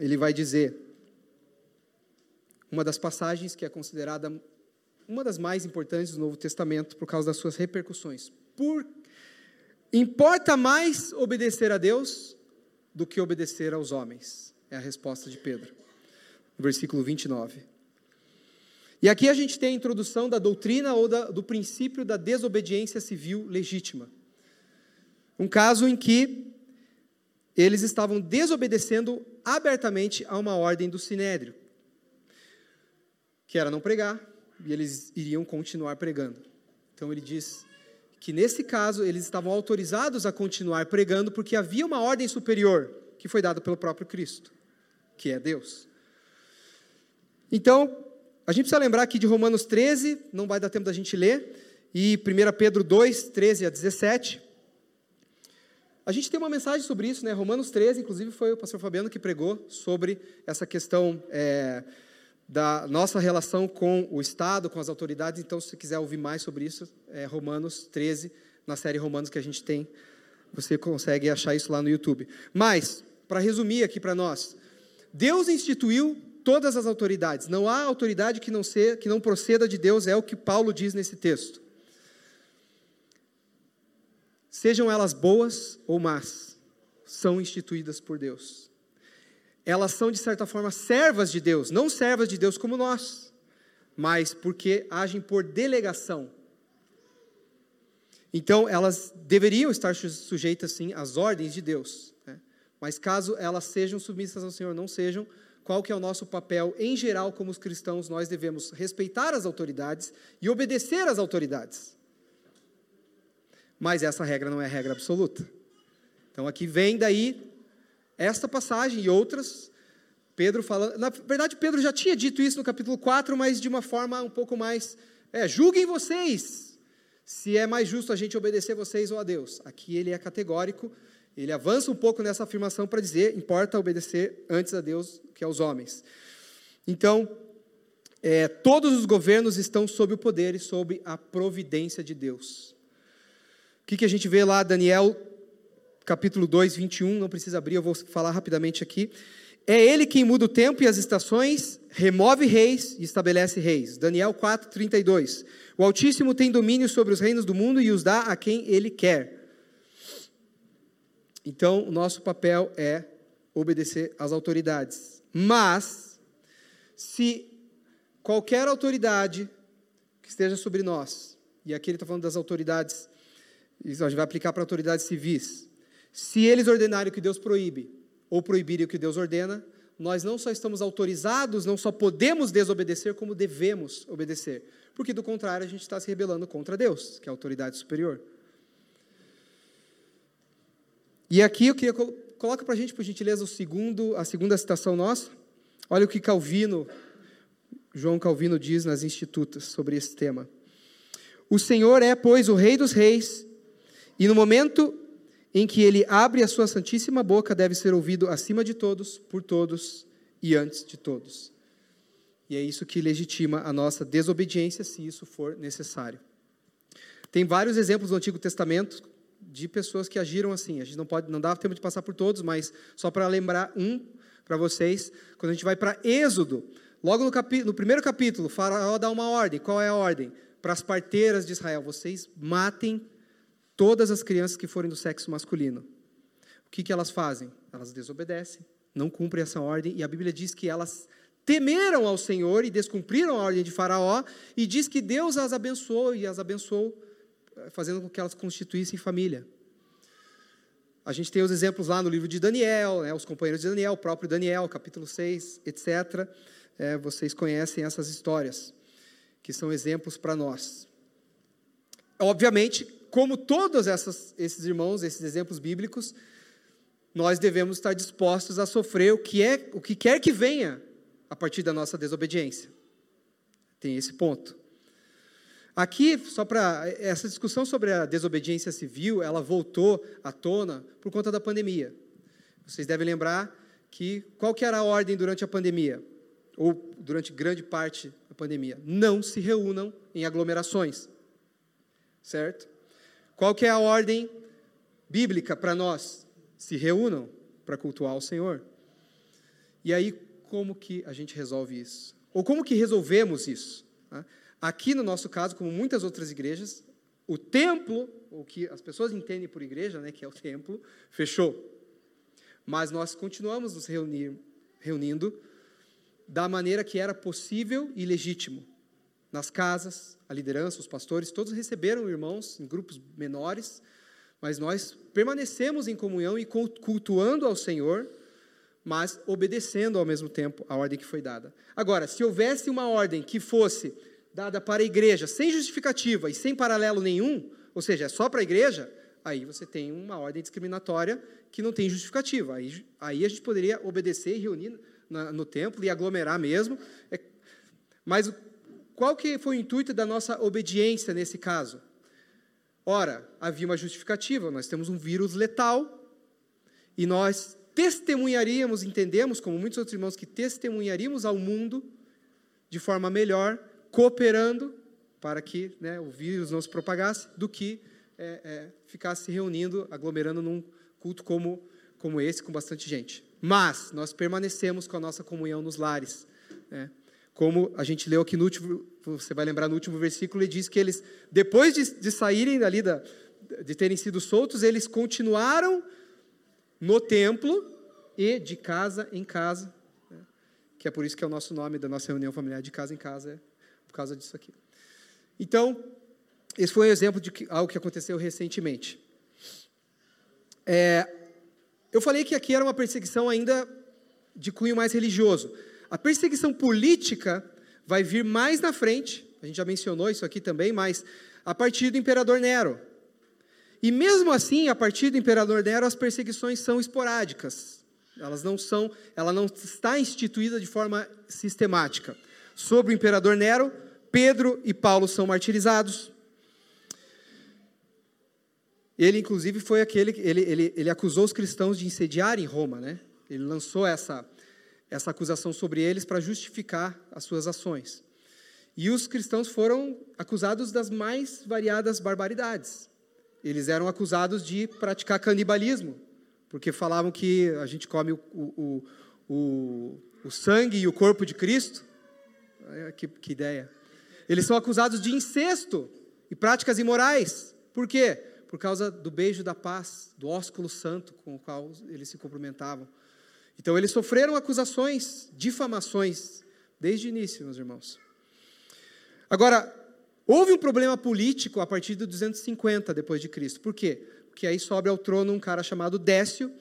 Ele vai dizer, uma das passagens que é considerada uma das mais importantes do Novo Testamento por causa das suas repercussões. Por Importa mais obedecer a Deus do que obedecer aos homens, é a resposta de Pedro, versículo 29. E aqui a gente tem a introdução da doutrina ou da, do princípio da desobediência civil legítima. Um caso em que eles estavam desobedecendo abertamente a uma ordem do sinédrio, que era não pregar, e eles iriam continuar pregando. Então ele diz: que nesse caso eles estavam autorizados a continuar pregando porque havia uma ordem superior que foi dada pelo próprio Cristo, que é Deus. Então, a gente precisa lembrar aqui de Romanos 13, não vai dar tempo da gente ler, e 1 Pedro 2, 13 a 17. A gente tem uma mensagem sobre isso, né? Romanos 13, inclusive foi o pastor Fabiano que pregou sobre essa questão. É, da nossa relação com o Estado, com as autoridades. Então, se quiser ouvir mais sobre isso, é Romanos 13, na série Romanos que a gente tem, você consegue achar isso lá no YouTube. Mas, para resumir aqui para nós, Deus instituiu todas as autoridades. Não há autoridade que não, ser, que não proceda de Deus, é o que Paulo diz nesse texto. Sejam elas boas ou más, são instituídas por Deus elas são, de certa forma, servas de Deus, não servas de Deus como nós, mas porque agem por delegação. Então, elas deveriam estar sujeitas, sim, às ordens de Deus. Mas caso elas sejam submissas ao Senhor, não sejam, qual que é o nosso papel em geral como os cristãos? Nós devemos respeitar as autoridades e obedecer às autoridades. Mas essa regra não é regra absoluta. Então aqui vem daí esta passagem e outras, Pedro fala. Na verdade, Pedro já tinha dito isso no capítulo 4, mas de uma forma um pouco mais. É, julguem vocês se é mais justo a gente obedecer vocês ou a Deus. Aqui ele é categórico, ele avança um pouco nessa afirmação para dizer: importa obedecer antes a Deus que aos homens. Então, é, todos os governos estão sob o poder e sob a providência de Deus. O que, que a gente vê lá, Daniel capítulo 2, 21, não precisa abrir, eu vou falar rapidamente aqui. É ele quem muda o tempo e as estações, remove reis e estabelece reis. Daniel 4, 32. O Altíssimo tem domínio sobre os reinos do mundo e os dá a quem ele quer. Então, o nosso papel é obedecer às autoridades. Mas, se qualquer autoridade que esteja sobre nós, e aqui ele está falando das autoridades, isso a gente vai aplicar para autoridades civis, se eles ordenarem o que Deus proíbe, ou proibirem o que Deus ordena, nós não só estamos autorizados, não só podemos desobedecer, como devemos obedecer. Porque, do contrário, a gente está se rebelando contra Deus, que é a autoridade superior. E aqui eu queria coloca para a gente, por gentileza, o segundo, a segunda citação nossa. Olha o que Calvino, João Calvino diz nas Institutas sobre esse tema. O Senhor é, pois, o Rei dos Reis, e no momento em que ele abre a sua santíssima boca, deve ser ouvido acima de todos, por todos e antes de todos. E é isso que legitima a nossa desobediência, se isso for necessário. Tem vários exemplos do Antigo Testamento de pessoas que agiram assim. A gente não pode, não dá tempo de passar por todos, mas só para lembrar um para vocês, quando a gente vai para Êxodo, logo no, capi, no primeiro capítulo, Faraó dá uma ordem. Qual é a ordem? Para as parteiras de Israel, vocês matem todas as crianças que forem do sexo masculino. O que, que elas fazem? Elas desobedecem, não cumprem essa ordem, e a Bíblia diz que elas temeram ao Senhor e descumpriram a ordem de Faraó, e diz que Deus as abençoou e as abençoou, fazendo com que elas constituíssem família. A gente tem os exemplos lá no livro de Daniel, né, os companheiros de Daniel, o próprio Daniel, capítulo 6, etc. É, vocês conhecem essas histórias, que são exemplos para nós. Obviamente, como todos essas, esses irmãos, esses exemplos bíblicos, nós devemos estar dispostos a sofrer o que, é, o que quer que venha a partir da nossa desobediência. Tem esse ponto. Aqui, só para. Essa discussão sobre a desobediência civil, ela voltou à tona por conta da pandemia. Vocês devem lembrar que qual que era a ordem durante a pandemia? Ou durante grande parte da pandemia? Não se reúnam em aglomerações. Certo? Qual que é a ordem bíblica para nós? Se reúnam para cultuar o Senhor. E aí, como que a gente resolve isso? Ou como que resolvemos isso? Aqui, no nosso caso, como muitas outras igrejas, o templo, o que as pessoas entendem por igreja, né, que é o templo, fechou. Mas nós continuamos nos reunir, reunindo da maneira que era possível e legítimo nas casas, a liderança, os pastores, todos receberam irmãos em grupos menores, mas nós permanecemos em comunhão e cultuando ao Senhor, mas obedecendo ao mesmo tempo a ordem que foi dada. Agora, se houvesse uma ordem que fosse dada para a igreja sem justificativa e sem paralelo nenhum, ou seja, é só para a igreja, aí você tem uma ordem discriminatória que não tem justificativa. Aí, aí a gente poderia obedecer e reunir na, no templo e aglomerar mesmo. É, mas qual que foi o intuito da nossa obediência nesse caso? Ora, havia uma justificativa, nós temos um vírus letal e nós testemunharíamos, entendemos, como muitos outros irmãos, que testemunharíamos ao mundo de forma melhor, cooperando para que né, o vírus não se propagasse, do que é, é, ficar se reunindo, aglomerando num culto como, como esse, com bastante gente. Mas nós permanecemos com a nossa comunhão nos lares. Né? como a gente leu aqui no último, você vai lembrar no último versículo, ele diz que eles, depois de, de saírem dali, da, de terem sido soltos, eles continuaram no templo e de casa em casa, né? que é por isso que é o nosso nome da nossa reunião familiar, de casa em casa, é por causa disso aqui. Então, esse foi um exemplo de algo que aconteceu recentemente. É, eu falei que aqui era uma perseguição ainda de cunho mais religioso. A perseguição política vai vir mais na frente, a gente já mencionou isso aqui também, mas a partir do imperador Nero. E mesmo assim, a partir do imperador Nero, as perseguições são esporádicas. Elas não são, ela não está instituída de forma sistemática. Sobre o imperador Nero, Pedro e Paulo são martirizados. Ele, inclusive, foi aquele, ele, ele, ele acusou os cristãos de incendiar em Roma, né? Ele lançou essa, essa acusação sobre eles para justificar as suas ações. E os cristãos foram acusados das mais variadas barbaridades. Eles eram acusados de praticar canibalismo, porque falavam que a gente come o, o, o, o sangue e o corpo de Cristo. Que, que ideia. Eles são acusados de incesto e práticas imorais. Por quê? Por causa do beijo da paz, do ósculo santo com o qual eles se cumprimentavam. Então, eles sofreram acusações, difamações, desde o início, meus irmãos. Agora, houve um problema político a partir de 250 depois de Cristo. Por quê? Porque aí sobe ao trono um cara chamado Décio,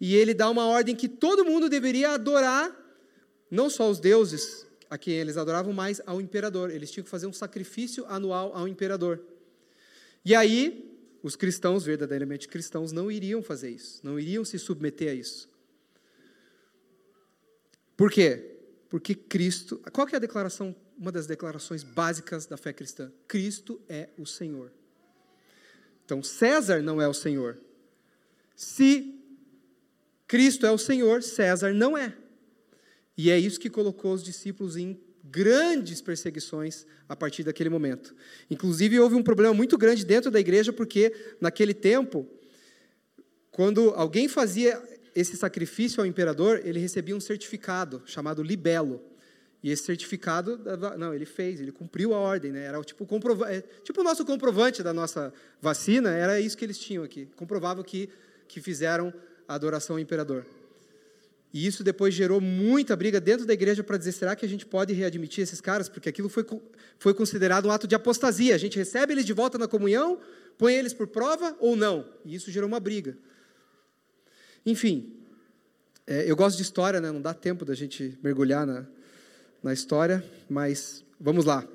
e ele dá uma ordem que todo mundo deveria adorar, não só os deuses a quem eles adoravam, mas ao imperador. Eles tinham que fazer um sacrifício anual ao imperador. E aí, os cristãos, verdadeiramente cristãos, não iriam fazer isso, não iriam se submeter a isso. Por quê? Porque Cristo. Qual é a declaração, uma das declarações básicas da fé cristã? Cristo é o Senhor. Então, César não é o Senhor. Se Cristo é o Senhor, César não é. E é isso que colocou os discípulos em grandes perseguições a partir daquele momento. Inclusive, houve um problema muito grande dentro da igreja, porque naquele tempo, quando alguém fazia esse sacrifício ao imperador, ele recebia um certificado chamado libelo. E esse certificado, não, ele fez, ele cumpriu a ordem, né? Era tipo, é, tipo o nosso comprovante da nossa vacina, era isso que eles tinham aqui. Comprovava que, que fizeram a adoração ao imperador. E isso depois gerou muita briga dentro da igreja para dizer: será que a gente pode readmitir esses caras? Porque aquilo foi, foi considerado um ato de apostasia. A gente recebe eles de volta na comunhão, põe eles por prova ou não. E isso gerou uma briga. Enfim, é, eu gosto de história, né? não dá tempo da gente mergulhar na, na história, mas vamos lá.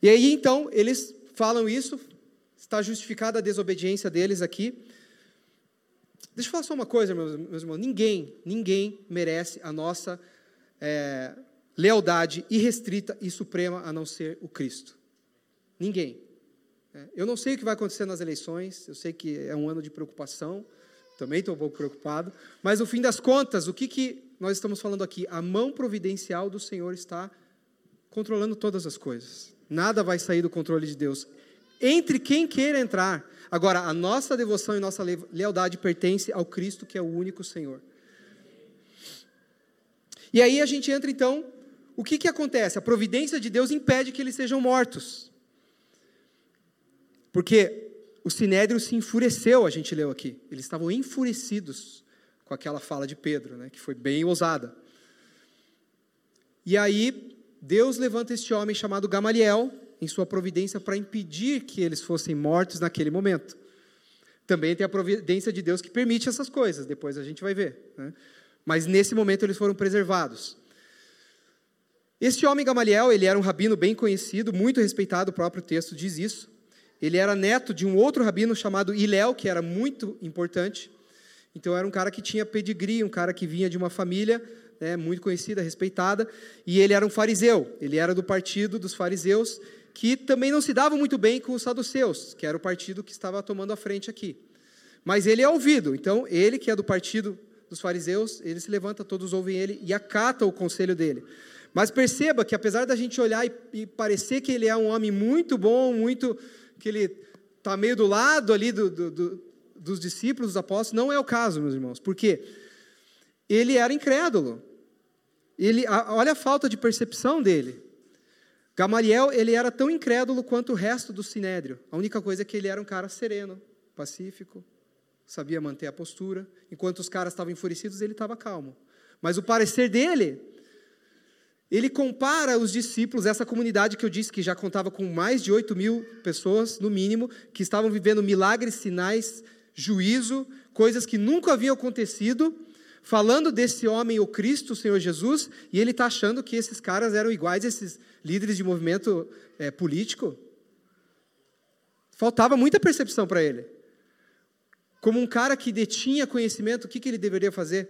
E aí então, eles falam isso, está justificada a desobediência deles aqui. Deixa eu falar só uma coisa, meus, meus irmãos. Ninguém, ninguém merece a nossa é, lealdade irrestrita e suprema a não ser o Cristo. Ninguém. É, eu não sei o que vai acontecer nas eleições, eu sei que é um ano de preocupação, também estou um pouco preocupado, mas no fim das contas, o que, que nós estamos falando aqui? A mão providencial do Senhor está controlando todas as coisas. Nada vai sair do controle de Deus. Entre quem queira entrar, Agora, a nossa devoção e nossa lealdade pertence ao Cristo, que é o único Senhor. E aí a gente entra então, o que, que acontece? A providência de Deus impede que eles sejam mortos. Porque o sinédrio se enfureceu, a gente leu aqui. Eles estavam enfurecidos com aquela fala de Pedro, né, que foi bem ousada. E aí Deus levanta este homem chamado Gamaliel, em sua providência para impedir que eles fossem mortos naquele momento. Também tem a providência de Deus que permite essas coisas, depois a gente vai ver. Né? Mas nesse momento eles foram preservados. Este homem Gamaliel, ele era um rabino bem conhecido, muito respeitado, o próprio texto diz isso. Ele era neto de um outro rabino chamado Iléu, que era muito importante. Então era um cara que tinha pedigree, um cara que vinha de uma família né, muito conhecida, respeitada, e ele era um fariseu. Ele era do partido dos fariseus que também não se dava muito bem com os saduceus, que era o partido que estava tomando a frente aqui. Mas ele é ouvido, então ele que é do partido dos fariseus, ele se levanta, todos ouvem ele e acata o conselho dele. Mas perceba que apesar da gente olhar e, e parecer que ele é um homem muito bom, muito que ele está meio do lado ali do, do, do, dos discípulos, dos apóstolos, não é o caso, meus irmãos. Porque ele era incrédulo. Ele, olha a falta de percepção dele. Gamaliel, ele era tão incrédulo quanto o resto do sinédrio. A única coisa é que ele era um cara sereno, pacífico, sabia manter a postura. Enquanto os caras estavam enfurecidos, ele estava calmo. Mas o parecer dele, ele compara os discípulos, essa comunidade que eu disse que já contava com mais de 8 mil pessoas, no mínimo, que estavam vivendo milagres, sinais, juízo, coisas que nunca haviam acontecido, falando desse homem, o Cristo, o Senhor Jesus, e ele está achando que esses caras eram iguais a esses líderes de movimento é, político. Faltava muita percepção para ele. Como um cara que detinha conhecimento, o que, que ele deveria fazer?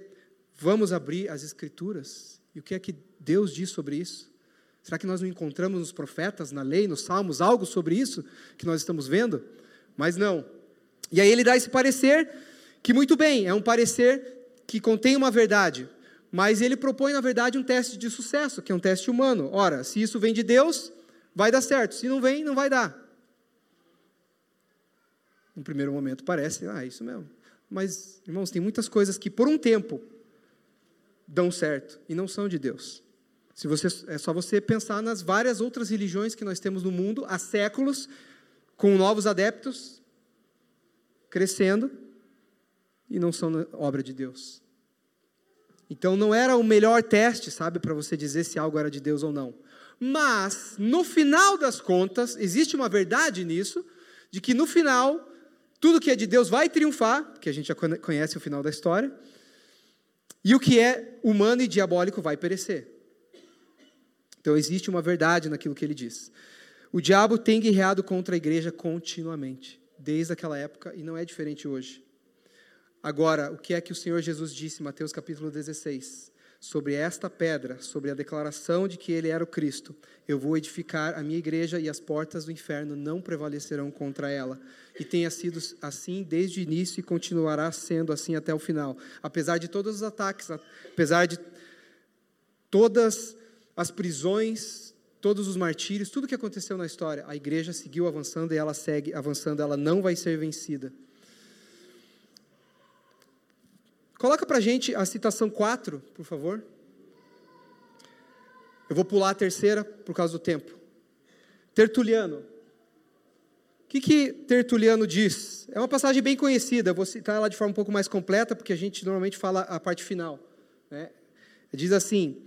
Vamos abrir as Escrituras. E o que é que Deus diz sobre isso? Será que nós não encontramos nos profetas, na lei, nos salmos, algo sobre isso que nós estamos vendo? Mas não. E aí ele dá esse parecer, que muito bem, é um parecer que contém uma verdade, mas ele propõe, na verdade, um teste de sucesso, que é um teste humano. Ora, se isso vem de Deus, vai dar certo. Se não vem, não vai dar. No primeiro momento parece, ah, isso mesmo. Mas, irmãos, tem muitas coisas que por um tempo dão certo e não são de Deus. Se você, é só você pensar nas várias outras religiões que nós temos no mundo há séculos, com novos adeptos crescendo e não são obra de Deus. Então não era o melhor teste, sabe, para você dizer se algo era de Deus ou não. Mas, no final das contas, existe uma verdade nisso, de que no final, tudo que é de Deus vai triunfar, porque a gente já conhece o final da história, e o que é humano e diabólico vai perecer. Então existe uma verdade naquilo que ele diz. O diabo tem guerreado contra a igreja continuamente, desde aquela época, e não é diferente hoje. Agora, o que é que o Senhor Jesus disse Mateus capítulo 16? Sobre esta pedra, sobre a declaração de que ele era o Cristo, eu vou edificar a minha igreja e as portas do inferno não prevalecerão contra ela. E tenha sido assim desde o início e continuará sendo assim até o final. Apesar de todos os ataques, apesar de todas as prisões, todos os martírios, tudo que aconteceu na história, a igreja seguiu avançando e ela segue avançando, ela não vai ser vencida. Coloca para gente a citação 4, por favor. Eu vou pular a terceira por causa do tempo. Tertuliano. O que, que Tertuliano diz? É uma passagem bem conhecida, vou citar ela de forma um pouco mais completa, porque a gente normalmente fala a parte final. Né? Diz assim: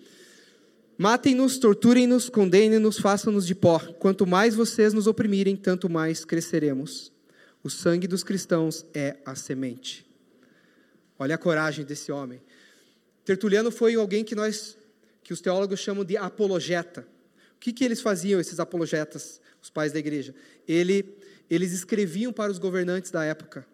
Matem-nos, torturem-nos, condenem-nos, façam-nos de pó. Quanto mais vocês nos oprimirem, tanto mais cresceremos. O sangue dos cristãos é a semente. Olha a coragem desse homem. Tertuliano foi alguém que nós, que os teólogos chamam de apologeta. O que, que eles faziam, esses apologetas, os pais da igreja? Ele, eles escreviam para os governantes da época,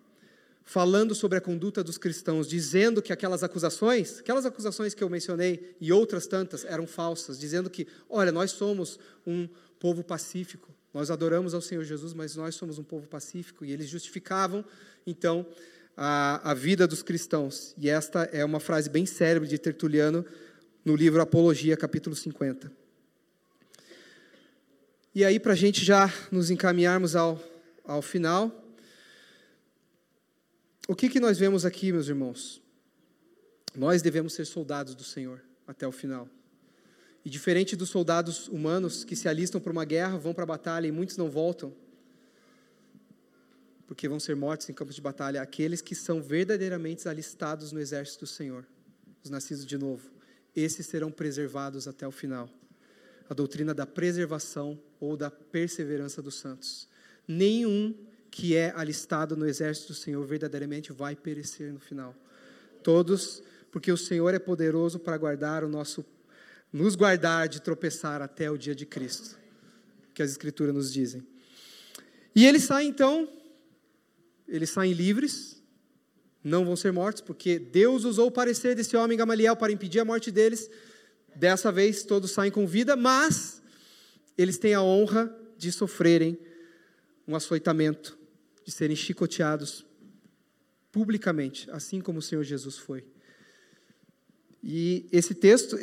falando sobre a conduta dos cristãos, dizendo que aquelas acusações, aquelas acusações que eu mencionei e outras tantas eram falsas, dizendo que, olha, nós somos um povo pacífico, nós adoramos ao Senhor Jesus, mas nós somos um povo pacífico, e eles justificavam, então, a, a vida dos cristãos. E esta é uma frase bem célebre de Tertuliano no livro Apologia, capítulo 50. E aí, para a gente já nos encaminharmos ao, ao final, o que, que nós vemos aqui, meus irmãos? Nós devemos ser soldados do Senhor até o final. E diferente dos soldados humanos que se alistam para uma guerra, vão para a batalha e muitos não voltam, porque vão ser mortos em campos de batalha aqueles que são verdadeiramente alistados no exército do Senhor, os nascidos de novo. Esses serão preservados até o final. A doutrina da preservação ou da perseverança dos santos. Nenhum que é alistado no exército do Senhor verdadeiramente vai perecer no final. Todos, porque o Senhor é poderoso para guardar o nosso nos guardar de tropeçar até o dia de Cristo, que as escrituras nos dizem. E ele sai então eles saem livres, não vão ser mortos, porque Deus usou o parecer desse homem Gamaliel para impedir a morte deles. Dessa vez todos saem com vida, mas eles têm a honra de sofrerem um açoitamento, de serem chicoteados publicamente, assim como o Senhor Jesus foi. E esse texto,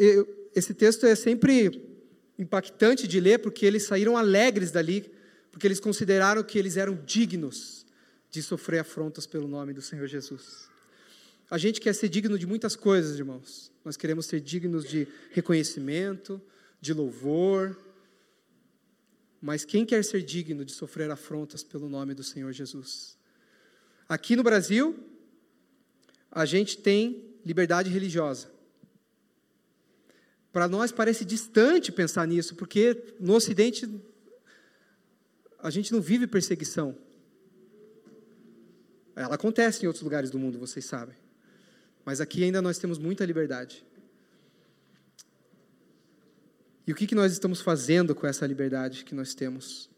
esse texto é sempre impactante de ler, porque eles saíram alegres dali, porque eles consideraram que eles eram dignos de sofrer afrontas pelo nome do Senhor Jesus. A gente quer ser digno de muitas coisas, irmãos. Nós queremos ser dignos de reconhecimento, de louvor. Mas quem quer ser digno de sofrer afrontas pelo nome do Senhor Jesus? Aqui no Brasil, a gente tem liberdade religiosa. Para nós parece distante pensar nisso, porque no Ocidente a gente não vive perseguição. Ela acontece em outros lugares do mundo, vocês sabem. Mas aqui ainda nós temos muita liberdade. E o que, que nós estamos fazendo com essa liberdade que nós temos?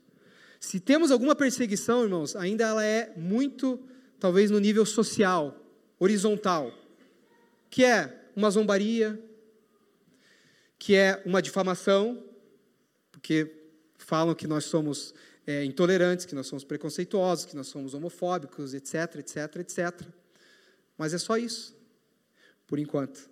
Se temos alguma perseguição, irmãos, ainda ela é muito, talvez no nível social, horizontal, que é uma zombaria, que é uma difamação, porque falam que nós somos é, intolerantes, que nós somos preconceituosos, que nós somos homofóbicos, etc, etc, etc. Mas é só isso, por enquanto.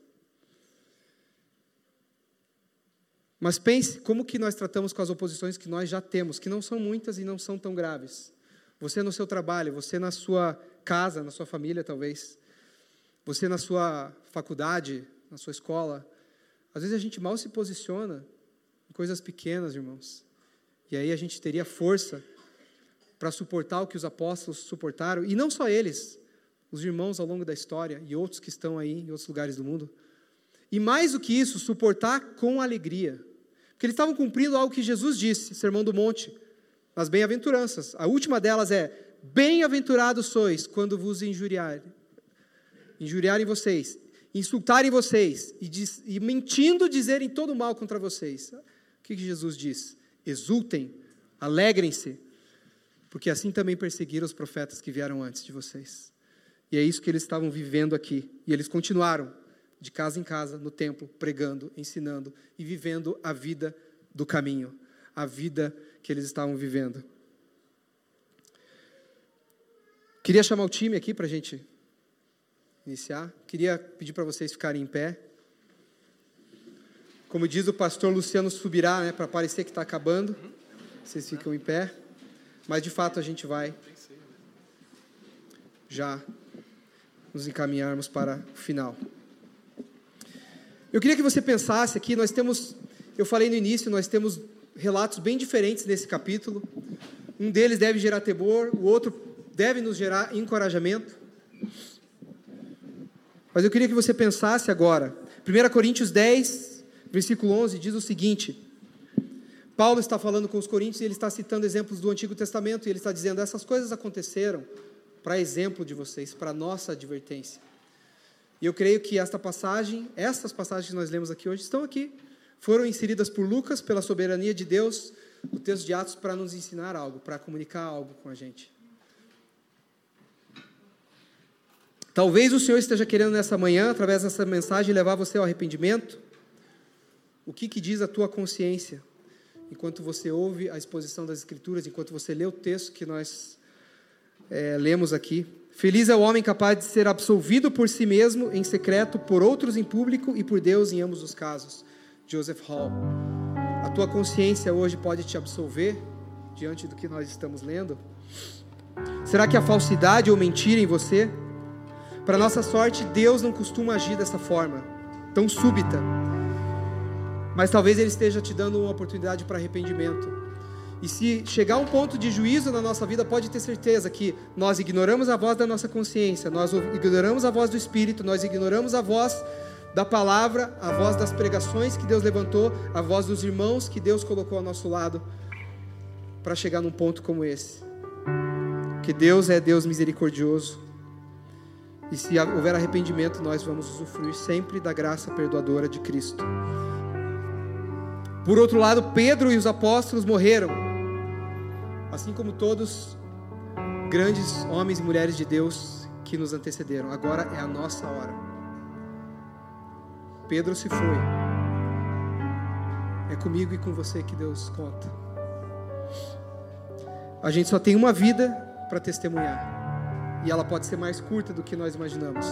Mas pense como que nós tratamos com as oposições que nós já temos, que não são muitas e não são tão graves. Você no seu trabalho, você na sua casa, na sua família, talvez. Você na sua faculdade, na sua escola, às vezes a gente mal se posiciona em coisas pequenas, irmãos. E aí a gente teria força para suportar o que os apóstolos suportaram, e não só eles, os irmãos ao longo da história e outros que estão aí em outros lugares do mundo. E mais do que isso, suportar com alegria. Porque eles estavam cumprindo algo que Jesus disse, Sermão do Monte, nas bem-aventuranças. A última delas é: Bem-aventurados sois quando vos injuriarem, injuriarem vocês, insultarem vocês e, diz, e mentindo dizerem todo mal contra vocês. O que, que Jesus diz? Exultem, alegrem-se, porque assim também perseguiram os profetas que vieram antes de vocês. E é isso que eles estavam vivendo aqui. E eles continuaram, de casa em casa, no templo, pregando, ensinando e vivendo a vida do caminho, a vida que eles estavam vivendo. Queria chamar o time aqui para a gente iniciar. Queria pedir para vocês ficarem em pé. Como diz o pastor Luciano Subirá, né, para parecer que está acabando. Vocês ficam em pé. Mas de fato a gente vai já nos encaminharmos para o final. Eu queria que você pensasse aqui, nós temos, eu falei no início, nós temos relatos bem diferentes nesse capítulo. Um deles deve gerar temor, o outro deve nos gerar encorajamento. Mas eu queria que você pensasse agora. 1 Coríntios 10, versículo 11, diz o seguinte: Paulo está falando com os coríntios e ele está citando exemplos do Antigo Testamento e ele está dizendo: essas coisas aconteceram para exemplo de vocês, para nossa advertência. E eu creio que esta passagem, essas passagens que nós lemos aqui hoje, estão aqui. Foram inseridas por Lucas, pela soberania de Deus, no texto de Atos, para nos ensinar algo, para comunicar algo com a gente. Talvez o Senhor esteja querendo nessa manhã, através dessa mensagem, levar você ao arrependimento. O que, que diz a tua consciência? Enquanto você ouve a exposição das Escrituras, enquanto você lê o texto que nós é, lemos aqui. Feliz é o homem capaz de ser absolvido por si mesmo em secreto, por outros em público e por Deus em ambos os casos. Joseph Hall. A tua consciência hoje pode te absolver diante do que nós estamos lendo? Será que a falsidade ou mentira em você para nossa sorte, Deus não costuma agir dessa forma, tão súbita. Mas talvez Ele esteja te dando uma oportunidade para arrependimento. E se chegar um ponto de juízo na nossa vida, pode ter certeza que nós ignoramos a voz da nossa consciência, nós ignoramos a voz do Espírito, nós ignoramos a voz da palavra, a voz das pregações que Deus levantou, a voz dos irmãos que Deus colocou ao nosso lado, para chegar num ponto como esse. Que Deus é Deus misericordioso, e se houver arrependimento, nós vamos usufruir sempre da graça perdoadora de Cristo. Por outro lado, Pedro e os apóstolos morreram, assim como todos grandes homens e mulheres de Deus que nos antecederam. Agora é a nossa hora. Pedro se foi. É comigo e com você que Deus conta. A gente só tem uma vida para testemunhar e ela pode ser mais curta do que nós imaginamos.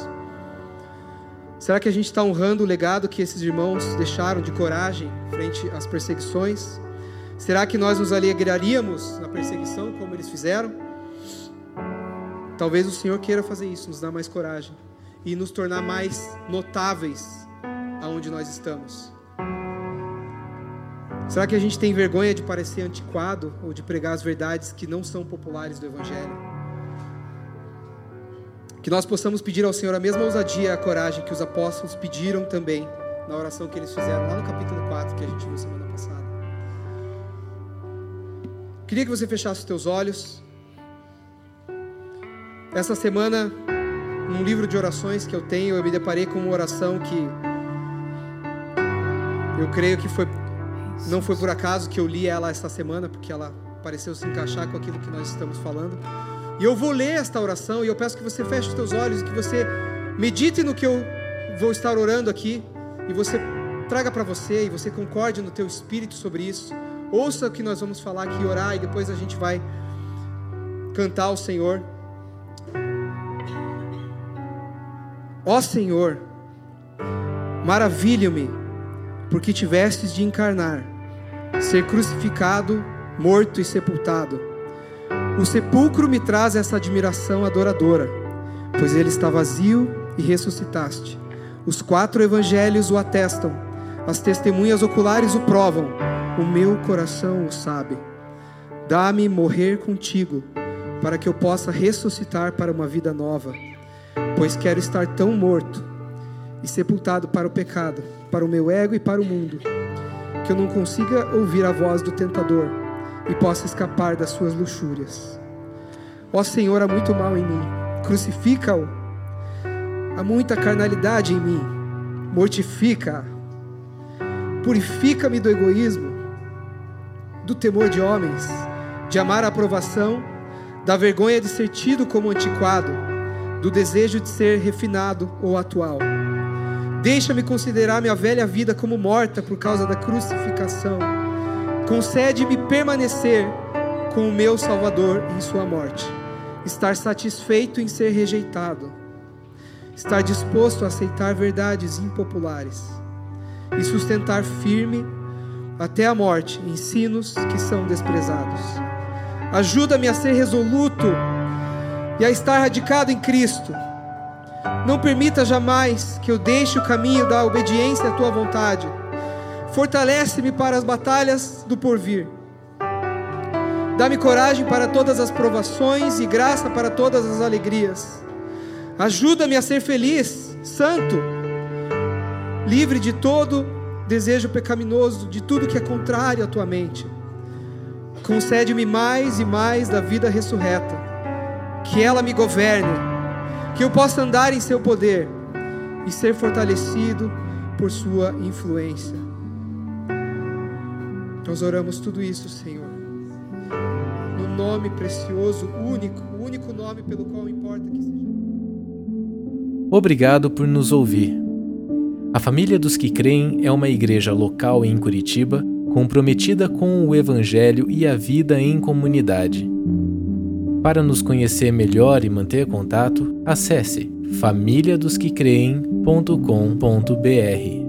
Será que a gente está honrando o legado que esses irmãos deixaram de coragem frente às perseguições? Será que nós nos alegraríamos na perseguição como eles fizeram? Talvez o Senhor queira fazer isso, nos dar mais coragem e nos tornar mais notáveis aonde nós estamos. Será que a gente tem vergonha de parecer antiquado ou de pregar as verdades que não são populares do Evangelho? Que nós possamos pedir ao Senhor a mesma ousadia e a coragem que os apóstolos pediram também na oração que eles fizeram lá no capítulo 4 que a gente viu semana passada. Queria que você fechasse os teus olhos. Essa semana, num livro de orações que eu tenho, eu me deparei com uma oração que eu creio que foi não foi por acaso que eu li ela esta semana, porque ela pareceu se encaixar com aquilo que nós estamos falando. E eu vou ler esta oração e eu peço que você feche os teus olhos e que você medite no que eu vou estar orando aqui e você traga para você e você concorde no teu espírito sobre isso. Ouça o que nós vamos falar aqui, orar e depois a gente vai cantar ao Senhor. Ó Senhor, maravilho-me porque tivestes de encarnar, ser crucificado, morto e sepultado o sepulcro me traz essa admiração adoradora, pois ele está vazio e ressuscitaste. Os quatro evangelhos o atestam, as testemunhas oculares o provam, o meu coração o sabe. Dá-me morrer contigo, para que eu possa ressuscitar para uma vida nova, pois quero estar tão morto e sepultado para o pecado, para o meu ego e para o mundo, que eu não consiga ouvir a voz do tentador e possa escapar das suas luxúrias. Ó Senhor, há muito mal em mim, crucifica-o. Há muita carnalidade em mim, mortifica. Purifica-me do egoísmo, do temor de homens, de amar a aprovação, da vergonha de ser tido como antiquado, do desejo de ser refinado ou atual. Deixa-me considerar minha velha vida como morta por causa da crucificação. Concede-me permanecer com o meu Salvador em Sua morte, estar satisfeito em ser rejeitado, estar disposto a aceitar verdades impopulares e sustentar firme até a morte ensinos que são desprezados. Ajuda-me a ser resoluto e a estar radicado em Cristo. Não permita jamais que eu deixe o caminho da obediência à tua vontade. Fortalece-me para as batalhas do porvir. Dá-me coragem para todas as provações e graça para todas as alegrias. Ajuda-me a ser feliz, santo, livre de todo desejo pecaminoso, de tudo que é contrário à tua mente. Concede-me mais e mais da vida ressurreta, que ela me governe, que eu possa andar em seu poder e ser fortalecido por sua influência. Nós oramos tudo isso, Senhor, no nome precioso, único, único nome pelo qual importa que seja. Obrigado por nos ouvir. A Família dos que Creem é uma igreja local em Curitiba comprometida com o Evangelho e a vida em comunidade. Para nos conhecer melhor e manter contato, acesse famíliadosquecreem.com.br.